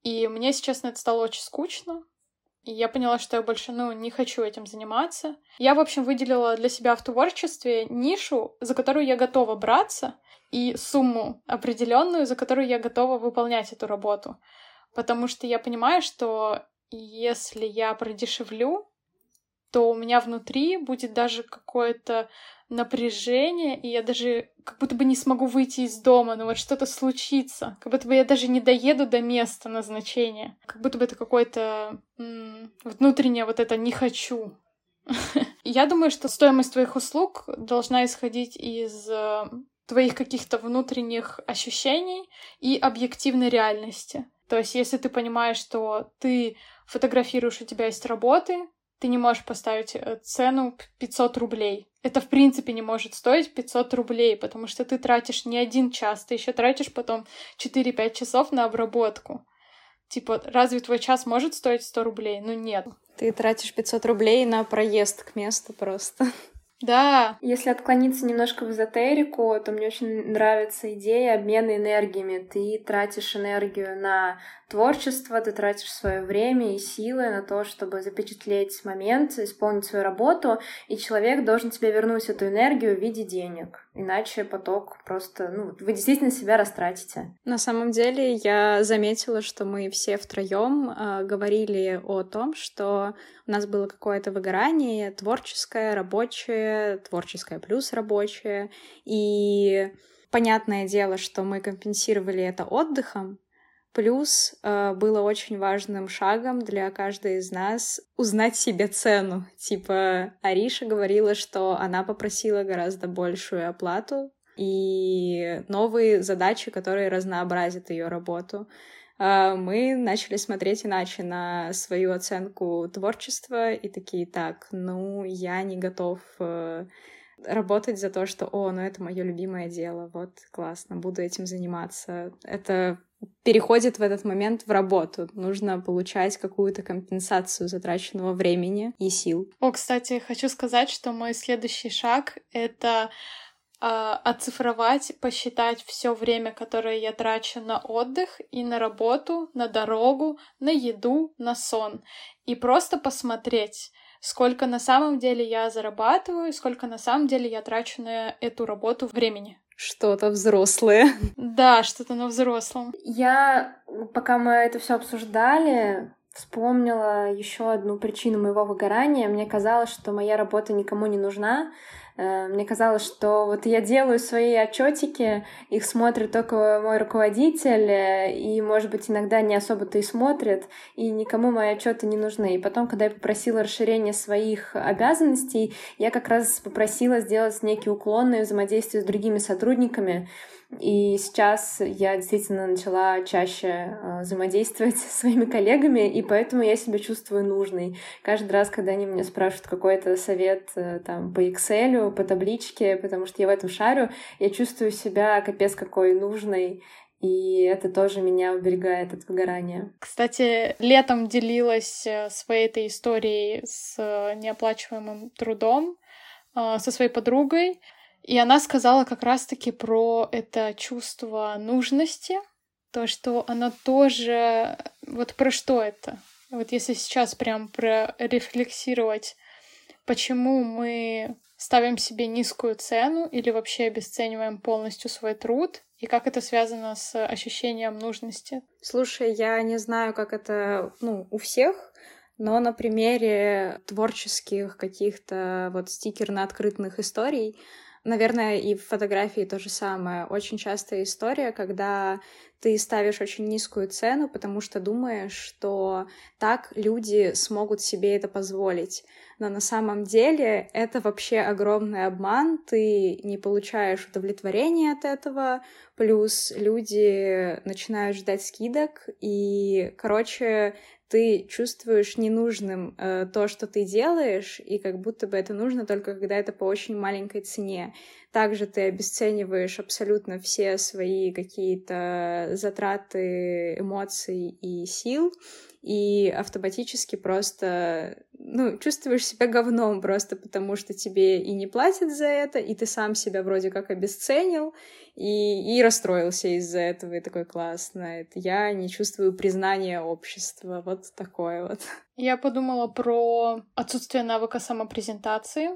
И мне, если честно, это стало очень скучно. И я поняла, что я больше, ну, не хочу этим заниматься. Я, в общем, выделила для себя в творчестве нишу, за которую я готова браться, и сумму определенную, за которую я готова выполнять эту работу потому что я понимаю, что если я продешевлю, то у меня внутри будет даже какое-то напряжение, и я даже как будто бы не смогу выйти из дома, но вот что-то случится, как будто бы я даже не доеду до места назначения, как будто бы это какое-то внутреннее вот это «не хочу». Я думаю, что стоимость твоих услуг должна исходить из э, твоих каких-то внутренних ощущений и объективной реальности. То есть, если ты понимаешь, что ты фотографируешь, у тебя есть работы, ты не можешь поставить э, цену 500 рублей. Это, в принципе, не может стоить 500 рублей, потому что ты тратишь не один час, ты еще тратишь потом 4-5 часов на обработку. Типа, разве твой час может стоить 100 рублей? Ну нет. Ты тратишь 500 рублей на проезд к месту просто. Да. Если отклониться немножко в эзотерику, то мне очень нравится идея обмена энергиями. Ты тратишь энергию на творчество, ты тратишь свое время и силы на то, чтобы запечатлеть момент, исполнить свою работу, и человек должен тебе вернуть эту энергию в виде денег. Иначе поток просто, ну, вы действительно себя растратите. На самом деле я заметила, что мы все втроем э, говорили о том, что у нас было какое-то выгорание творческое, рабочее, творческое плюс рабочее, и понятное дело, что мы компенсировали это отдыхом, Плюс э, было очень важным шагом для каждой из нас узнать себе цену. Типа Ариша говорила, что она попросила гораздо большую оплату и новые задачи, которые разнообразят ее работу. Э, мы начали смотреть иначе на свою оценку творчества и такие, так, ну, я не готов э, работать за то, что, о, ну это мое любимое дело, вот классно, буду этим заниматься. Это переходит в этот момент в работу. Нужно получать какую-то компенсацию затраченного времени и сил. О, кстати, хочу сказать, что мой следующий шаг — это а, оцифровать, посчитать все время, которое я трачу на отдых и на работу, на дорогу, на еду, на сон. И просто посмотреть, сколько на самом деле я зарабатываю, сколько на самом деле я трачу на эту работу времени. Что-то взрослое. Да, что-то на взрослом. Я, пока мы это все обсуждали, вспомнила еще одну причину моего выгорания. Мне казалось, что моя работа никому не нужна, мне казалось, что вот я делаю свои отчетики, их смотрит только мой руководитель, э, и, может быть, иногда не особо-то и смотрит, и никому мои отчеты не нужны. И потом, когда я попросила расширения своих обязанностей, я как раз попросила сделать некие уклонные взаимодействия с другими сотрудниками, и сейчас я действительно начала чаще э, взаимодействовать со своими коллегами, и поэтому я себя чувствую нужной. Каждый раз, когда они меня спрашивают какой-то совет э, там, по Excel, по табличке, потому что я в этом шарю, я чувствую себя капец какой нужной, и это тоже меня уберегает от выгорания. Кстати, летом делилась э, своей этой историей с неоплачиваемым трудом со своей подругой. И она сказала как раз-таки про это чувство нужности, то, что оно тоже... Вот про что это? Вот если сейчас прям прорефлексировать, почему мы ставим себе низкую цену или вообще обесцениваем полностью свой труд, и как это связано с ощущением нужности? Слушай, я не знаю, как это ну, у всех, но на примере творческих каких-то вот стикерно-открытых историй Наверное, и в фотографии то же самое. Очень частая история, когда ты ставишь очень низкую цену, потому что думаешь, что так люди смогут себе это позволить. Но на самом деле это вообще огромный обман, ты не получаешь удовлетворения от этого, плюс люди начинают ждать скидок, и, короче, ты чувствуешь ненужным э, то, что ты делаешь, и как будто бы это нужно только когда это по очень маленькой цене. Также ты обесцениваешь абсолютно все свои какие-то затраты эмоций и сил, и автоматически просто, ну, чувствуешь себя говном просто потому, что тебе и не платят за это, и ты сам себя вроде как обесценил, и, и расстроился из-за этого, и такой классно. Это я не чувствую признания общества, вот такое вот. Я подумала про отсутствие навыка самопрезентации,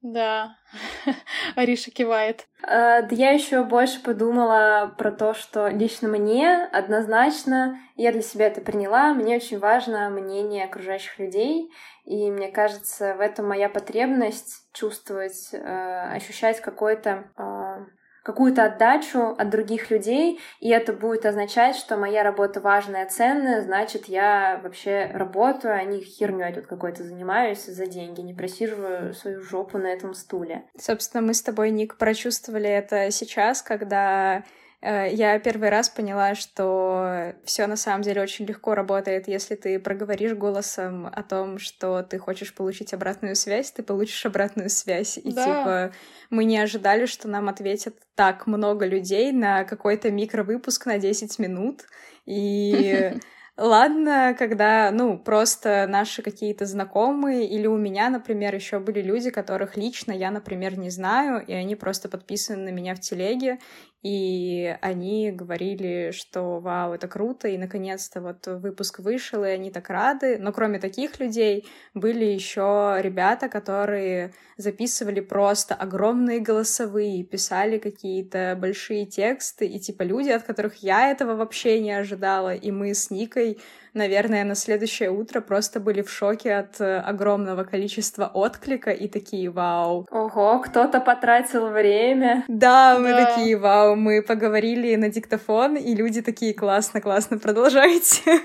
да, Ариша кивает. Uh, да я еще больше подумала про то, что лично мне однозначно, я для себя это приняла, мне очень важно мнение окружающих людей, и мне кажется, в этом моя потребность чувствовать, uh, ощущать какой-то uh, какую-то отдачу от других людей, и это будет означать, что моя работа важная, ценная, значит, я вообще работаю, а не хернёй тут какой-то занимаюсь за деньги, не просиживаю свою жопу на этом стуле. Собственно, мы с тобой, Ник, прочувствовали это сейчас, когда я первый раз поняла, что все на самом деле очень легко работает, если ты проговоришь голосом о том, что ты хочешь получить обратную связь, ты получишь обратную связь. И да. типа мы не ожидали, что нам ответят так много людей на какой-то микровыпуск на 10 минут. И Ладно, когда, ну, просто наши какие-то знакомые, или у меня, например, еще были люди, которых лично я, например, не знаю, и они просто подписаны на меня в телеге, и они говорили, что вау, это круто, и наконец-то вот выпуск вышел, и они так рады. Но кроме таких людей были еще ребята, которые записывали просто огромные голосовые, писали какие-то большие тексты, и типа люди, от которых я этого вообще не ожидала, и мы с Никой наверное, на следующее утро просто были в шоке от э, огромного количества отклика и такие «Вау!». Ого, кто-то потратил время. Да, мы да. такие «Вау!». Мы поговорили на диктофон, и люди такие «Классно, классно, продолжайте!».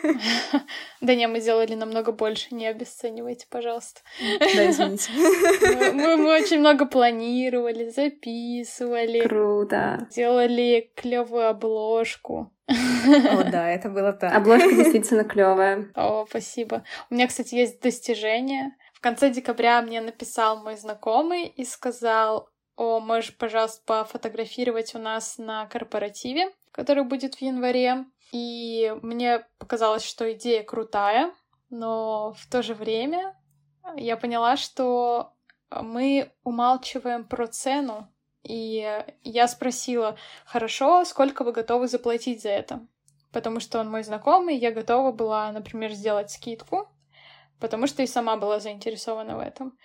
Да не, мы сделали намного больше, не обесценивайте, пожалуйста. Да, извините. Мы, мы очень много планировали, записывали. Круто. Делали клевую обложку. О, да, это было так. Обложка действительно клевая. О, спасибо. У меня, кстати, есть достижение. В конце декабря мне написал мой знакомый и сказал, о, можешь, пожалуйста, пофотографировать у нас на корпоративе, который будет в январе. И мне показалось, что идея крутая, но в то же время я поняла, что мы умалчиваем про цену И я спросила, хорошо, сколько вы готовы заплатить за это? Потому что он мой знакомый, я готова была, например, сделать скидку, потому что и сама была заинтересована в этом.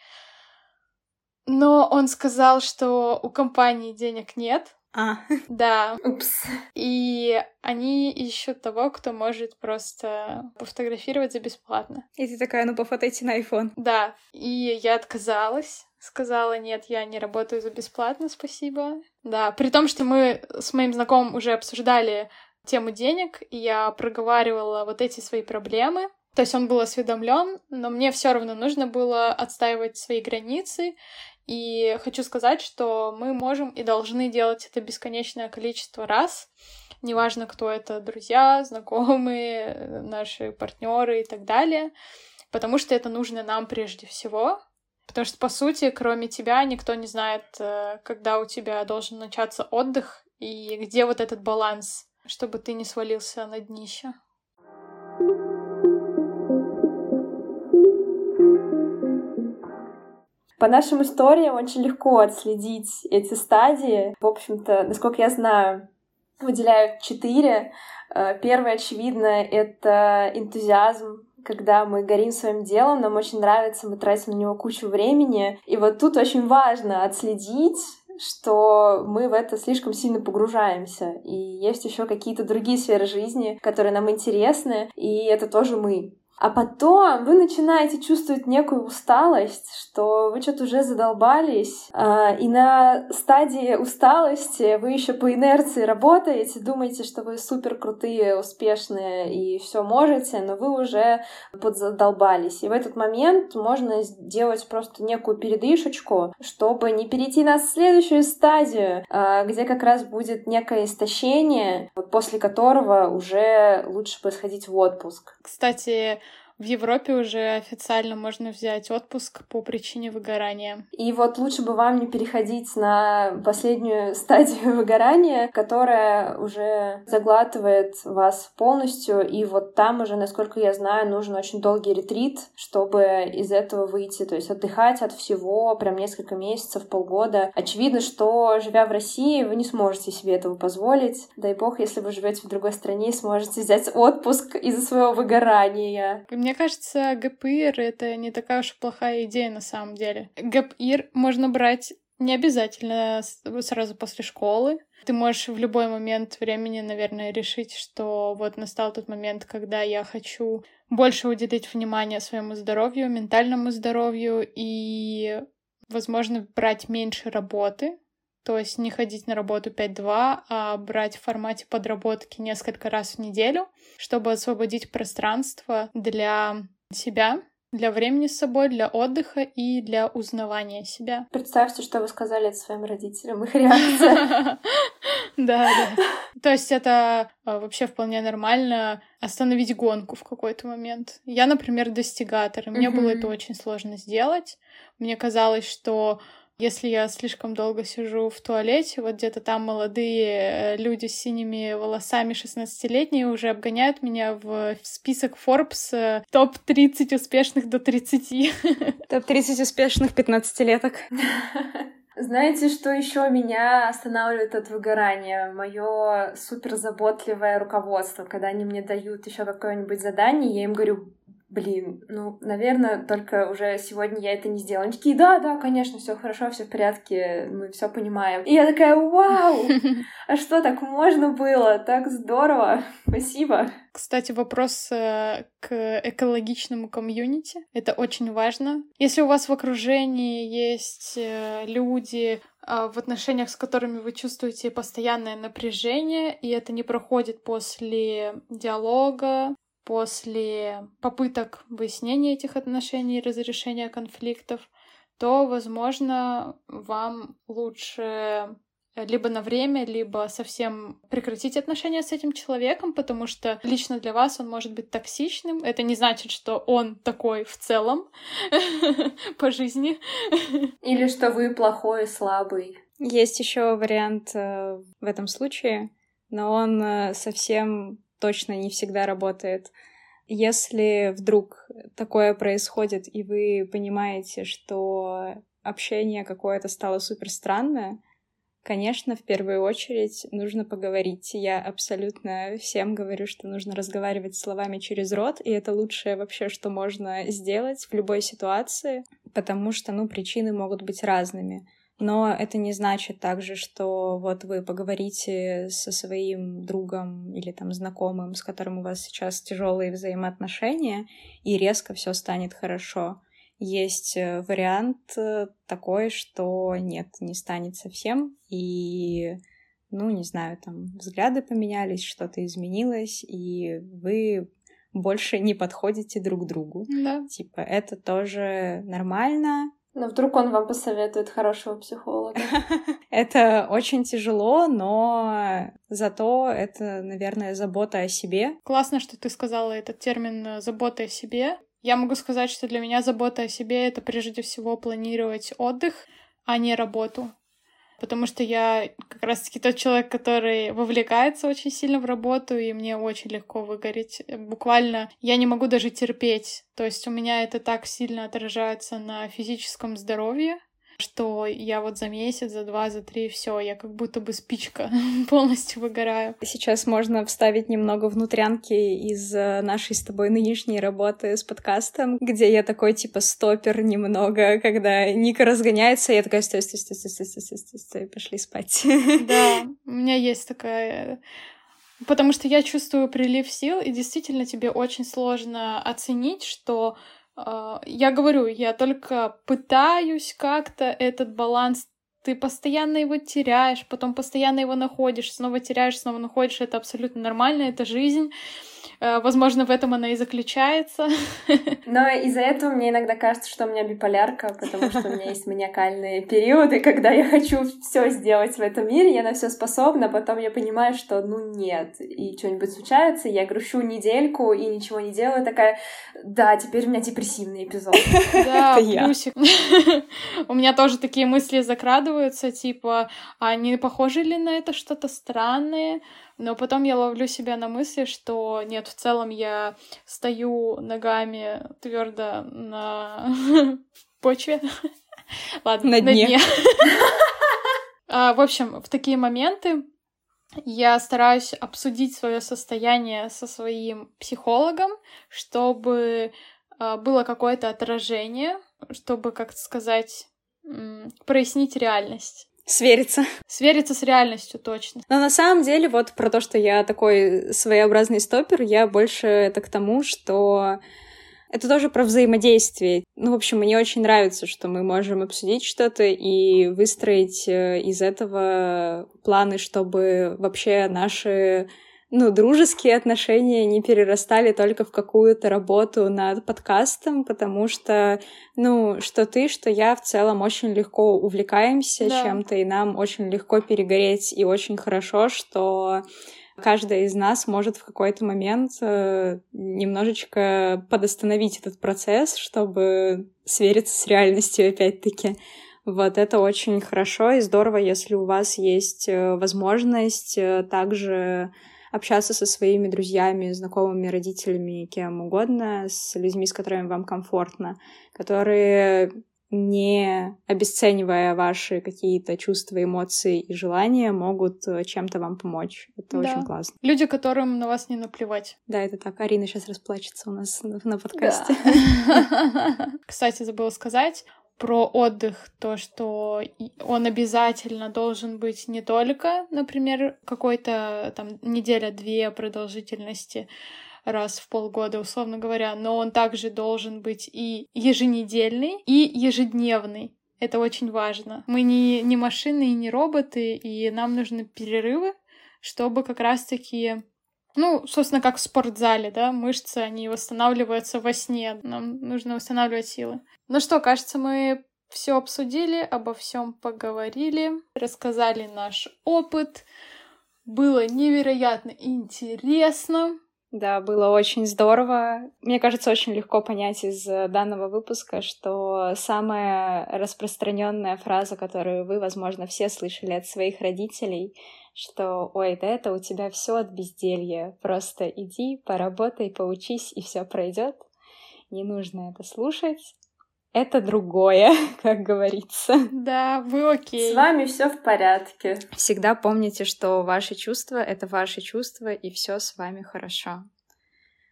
Но он сказал, что у компании денег нет, а. Да. Упс. И они ищут того, кто может просто пофотографировать за бесплатно. И ты такая, ну пофотайте на iPhone. Да. И я отказалась. Сказала, нет, я не работаю за бесплатно, спасибо. Да, при том, что мы с моим знакомым уже обсуждали тему денег, и я проговаривала вот эти свои проблемы. То есть он был осведомлен, но мне все равно нужно было отстаивать свои границы и хочу сказать, что мы можем и должны делать это бесконечное количество раз. Неважно, кто это, друзья, знакомые, наши партнеры и так далее. Потому что это нужно нам прежде всего. Потому что, по сути, кроме тебя, никто не знает, э, когда у тебя должен начаться отдых и где вот этот баланс, чтобы ты не свалился на днище. По нашим историям очень легко отследить эти стадии. В общем-то, насколько я знаю, выделяют четыре. Э, первое, очевидно, это энтузиазм, когда мы горим своим делом, нам очень нравится, мы тратим на него кучу времени. И вот тут очень важно отследить, что мы в это слишком сильно погружаемся. И есть еще какие-то другие сферы жизни, которые нам интересны, и это тоже мы. А потом вы начинаете чувствовать некую усталость, что вы что-то уже задолбались, а, и на стадии усталости вы еще по инерции работаете, думаете, что вы супер крутые, успешные и все можете, но вы уже подзадолбались. И в этот момент можно сделать просто некую передышечку, чтобы не перейти на следующую стадию, а, где как раз будет некое истощение, после которого уже лучше бы сходить в отпуск. Кстати, в Европе уже официально можно взять отпуск по причине выгорания. И вот лучше бы вам не переходить на последнюю стадию выгорания, которая уже заглатывает вас полностью. И вот там уже, насколько я знаю, нужен очень долгий ретрит, чтобы из этого выйти. То есть отдыхать от всего прям несколько месяцев, полгода. Очевидно, что живя в России, вы не сможете себе этого позволить. Дай бог, если вы живете в другой стране, сможете взять отпуск из-за своего выгорания. Мне кажется, ГПИР — это не такая уж плохая идея на самом деле. ГПИР можно брать не обязательно сразу после школы. Ты можешь в любой момент времени, наверное, решить, что вот настал тот момент, когда я хочу больше уделить внимание своему здоровью, ментальному здоровью и, возможно, брать меньше работы, то есть не ходить на работу 5-2, а брать в формате подработки несколько раз в неделю, чтобы освободить пространство для себя, для времени с собой, для отдыха и для узнавания себя. Представьте, что вы сказали своим родителям, их реакция. Да, да. То есть это а, вообще вполне нормально остановить гонку в какой-то момент. Я, например, достигатор, и мне было это очень сложно сделать. Мне казалось, что если я слишком долго сижу в туалете, вот где-то там молодые э, люди с синими волосами 16-летние уже обгоняют меня в список Forbes э, топ-30 успешных до 30. Топ-30 успешных 15-леток. Знаете, что еще меня останавливает от выгорания? Мое суперзаботливое руководство, когда они мне дают еще какое-нибудь задание, я им говорю, блин, ну, наверное, только уже сегодня я это не сделала. Они такие, да, да, конечно, все хорошо, все в порядке, мы все понимаем. И я такая, вау, а что, так можно было? Так здорово, спасибо. Кстати, вопрос э, к экологичному комьюнити. Это очень важно. Если у вас в окружении есть э, люди, а, в отношениях, с которыми вы чувствуете постоянное напряжение, и это не проходит после диалога, после попыток выяснения этих отношений, разрешения конфликтов, то, возможно, вам лучше либо на время, либо совсем прекратить отношения с этим человеком, потому что лично для вас он может быть токсичным. Это не значит, что он такой в целом по жизни. Или что вы плохой и слабый. Есть еще вариант э, в этом случае, но он э, совсем точно не всегда работает. Если вдруг такое происходит, и вы понимаете, что общение какое-то стало супер странное, Конечно, в первую очередь нужно поговорить. Я абсолютно всем говорю, что нужно разговаривать словами через рот, и это лучшее вообще, что можно сделать в любой ситуации, потому что, ну, причины могут быть разными. Но это не значит также, что вот вы поговорите со своим другом или там знакомым, с которым у вас сейчас тяжелые взаимоотношения, и резко все станет хорошо. Есть э, вариант э, такой, что нет, не станет совсем, и, ну, не знаю, там взгляды поменялись, что-то изменилось, и вы больше не подходите друг другу. Да. Типа, это тоже нормально, но вдруг он вам посоветует хорошего психолога. Это очень тяжело, но зато это, наверное, забота о себе. Классно, что ты сказала этот термин э, «забота о себе». Я могу сказать, что для меня забота о себе — это прежде всего планировать отдых, а не работу потому что я как раз-таки тот человек, который вовлекается очень сильно в работу, и мне очень легко выгореть. Буквально я не могу даже терпеть. То есть у меня это так сильно отражается на физическом здоровье, что я вот за месяц, за два, за три, все, я как будто бы спичка полностью выгораю. Сейчас можно вставить немного внутрянки из э, нашей с тобой нынешней работы с подкастом, где я такой типа стопер немного, когда Ника разгоняется, я такая стой, стой, стой, стой, стой, стой, стой, стой, стой, пошли спать. Да, у меня есть такая Потому что я чувствую прилив сил, и действительно тебе очень сложно оценить, что я говорю, я только пытаюсь как-то этот баланс ты постоянно его теряешь, потом постоянно его находишь, снова теряешь, снова находишь, это абсолютно нормально, это жизнь. Э, возможно, в этом она и заключается. Но из-за этого мне иногда кажется, что у меня биполярка, потому что у меня есть маниакальные периоды, когда я хочу все сделать в этом мире, я на все способна, потом я понимаю, что ну нет, и что-нибудь случается, я грущу недельку и ничего не делаю, такая, да, теперь у меня депрессивный эпизод. Да, плюсик. У меня тоже такие мысли закрадываются, типа, а не похоже ли на это что-то странное? Но потом я ловлю себя на мысли, что нет, в целом я стою ногами твердо на почве. Ладно, на дне. А, в общем, в такие моменты я стараюсь обсудить свое состояние со своим психологом, чтобы а, было какое-то отражение, чтобы, как сказать, прояснить реальность. Свериться. Свериться с реальностью, точно. Но на самом деле, вот про то, что я такой своеобразный стопер, я больше это к тому, что это тоже про взаимодействие. Ну, в общем, мне очень нравится, что мы можем обсудить что-то и выстроить э, из этого планы, чтобы вообще наши ну, дружеские отношения не перерастали только в какую-то работу над подкастом, потому что, ну, что ты, что я в целом очень легко увлекаемся да. чем-то, и нам очень легко перегореть, и очень хорошо, что каждая из нас может в какой-то момент э, немножечко подостановить этот процесс, чтобы свериться с реальностью опять-таки. Вот это очень хорошо и здорово, если у вас есть э, возможность э, также общаться со своими друзьями, знакомыми, родителями, кем угодно, с людьми, с которыми вам комфортно, которые не обесценивая ваши какие-то чувства, эмоции и желания, могут э, чем-то вам помочь. Это да. очень классно. Люди, которым на вас не наплевать. Да, это так. Арина сейчас расплачется у нас на подкасте. Да. Кстати, забыла сказать, про отдых, то, что он обязательно должен быть не только, например, какой-то там неделя-две продолжительности раз в полгода, условно говоря, но он также должен быть и еженедельный, и ежедневный. Это очень важно. Мы не, не машины и не роботы, и нам нужны перерывы, чтобы как раз-таки ну, собственно, как в спортзале, да, мышцы, они восстанавливаются во сне, нам нужно восстанавливать силы. Ну что, кажется, мы все обсудили, обо всем поговорили, рассказали наш опыт. Было невероятно интересно. Да, было очень здорово. Мне кажется, очень легко понять из данного выпуска, что самая распространенная фраза, которую вы, возможно, все слышали от своих родителей, что «Ой, да это у тебя все от безделья, просто иди, поработай, поучись, и все пройдет». Не нужно это слушать. это другое, как говорится. Да, вы окей. С вами все в порядке. Всегда помните, что ваши чувства — это ваши чувства, и все с вами хорошо.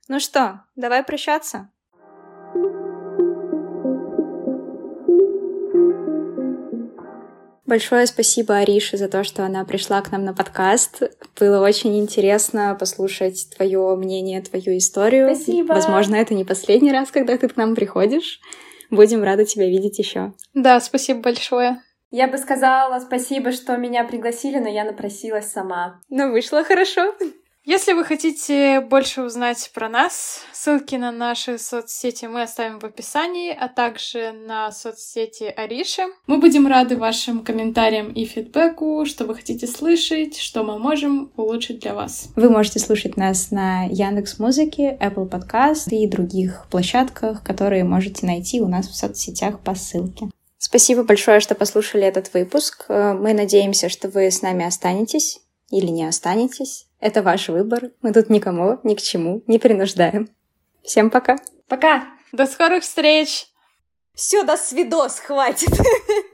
Ну что, давай прощаться? Большое спасибо Арише за то, что она пришла к нам на подкаст. Было очень интересно послушать твое мнение, твою историю. Спасибо. Возможно, это не последний раз, когда ты к нам приходишь. Будем рады тебя видеть еще. Да, спасибо большое. Я бы сказала спасибо, что меня пригласили, но я напросилась сама. Но вышло хорошо. Если вы хотите больше узнать про нас, ссылки на наши соцсети мы оставим в описании, а также на соцсети Ариши. Мы будем рады вашим комментариям и фидбэку, что вы хотите слышать, что мы можем улучшить для вас. Вы можете слушать нас на Яндекс Музыке, Apple Podcast и других площадках, которые можете найти у нас в соцсетях по ссылке. Спасибо большое, что послушали этот выпуск. Мы надеемся, что вы с нами останетесь или не останетесь. Это ваш выбор. Мы тут никому, ни к чему не принуждаем. Всем пока. Пока! До скорых встреч! Все, до свидос, хватит.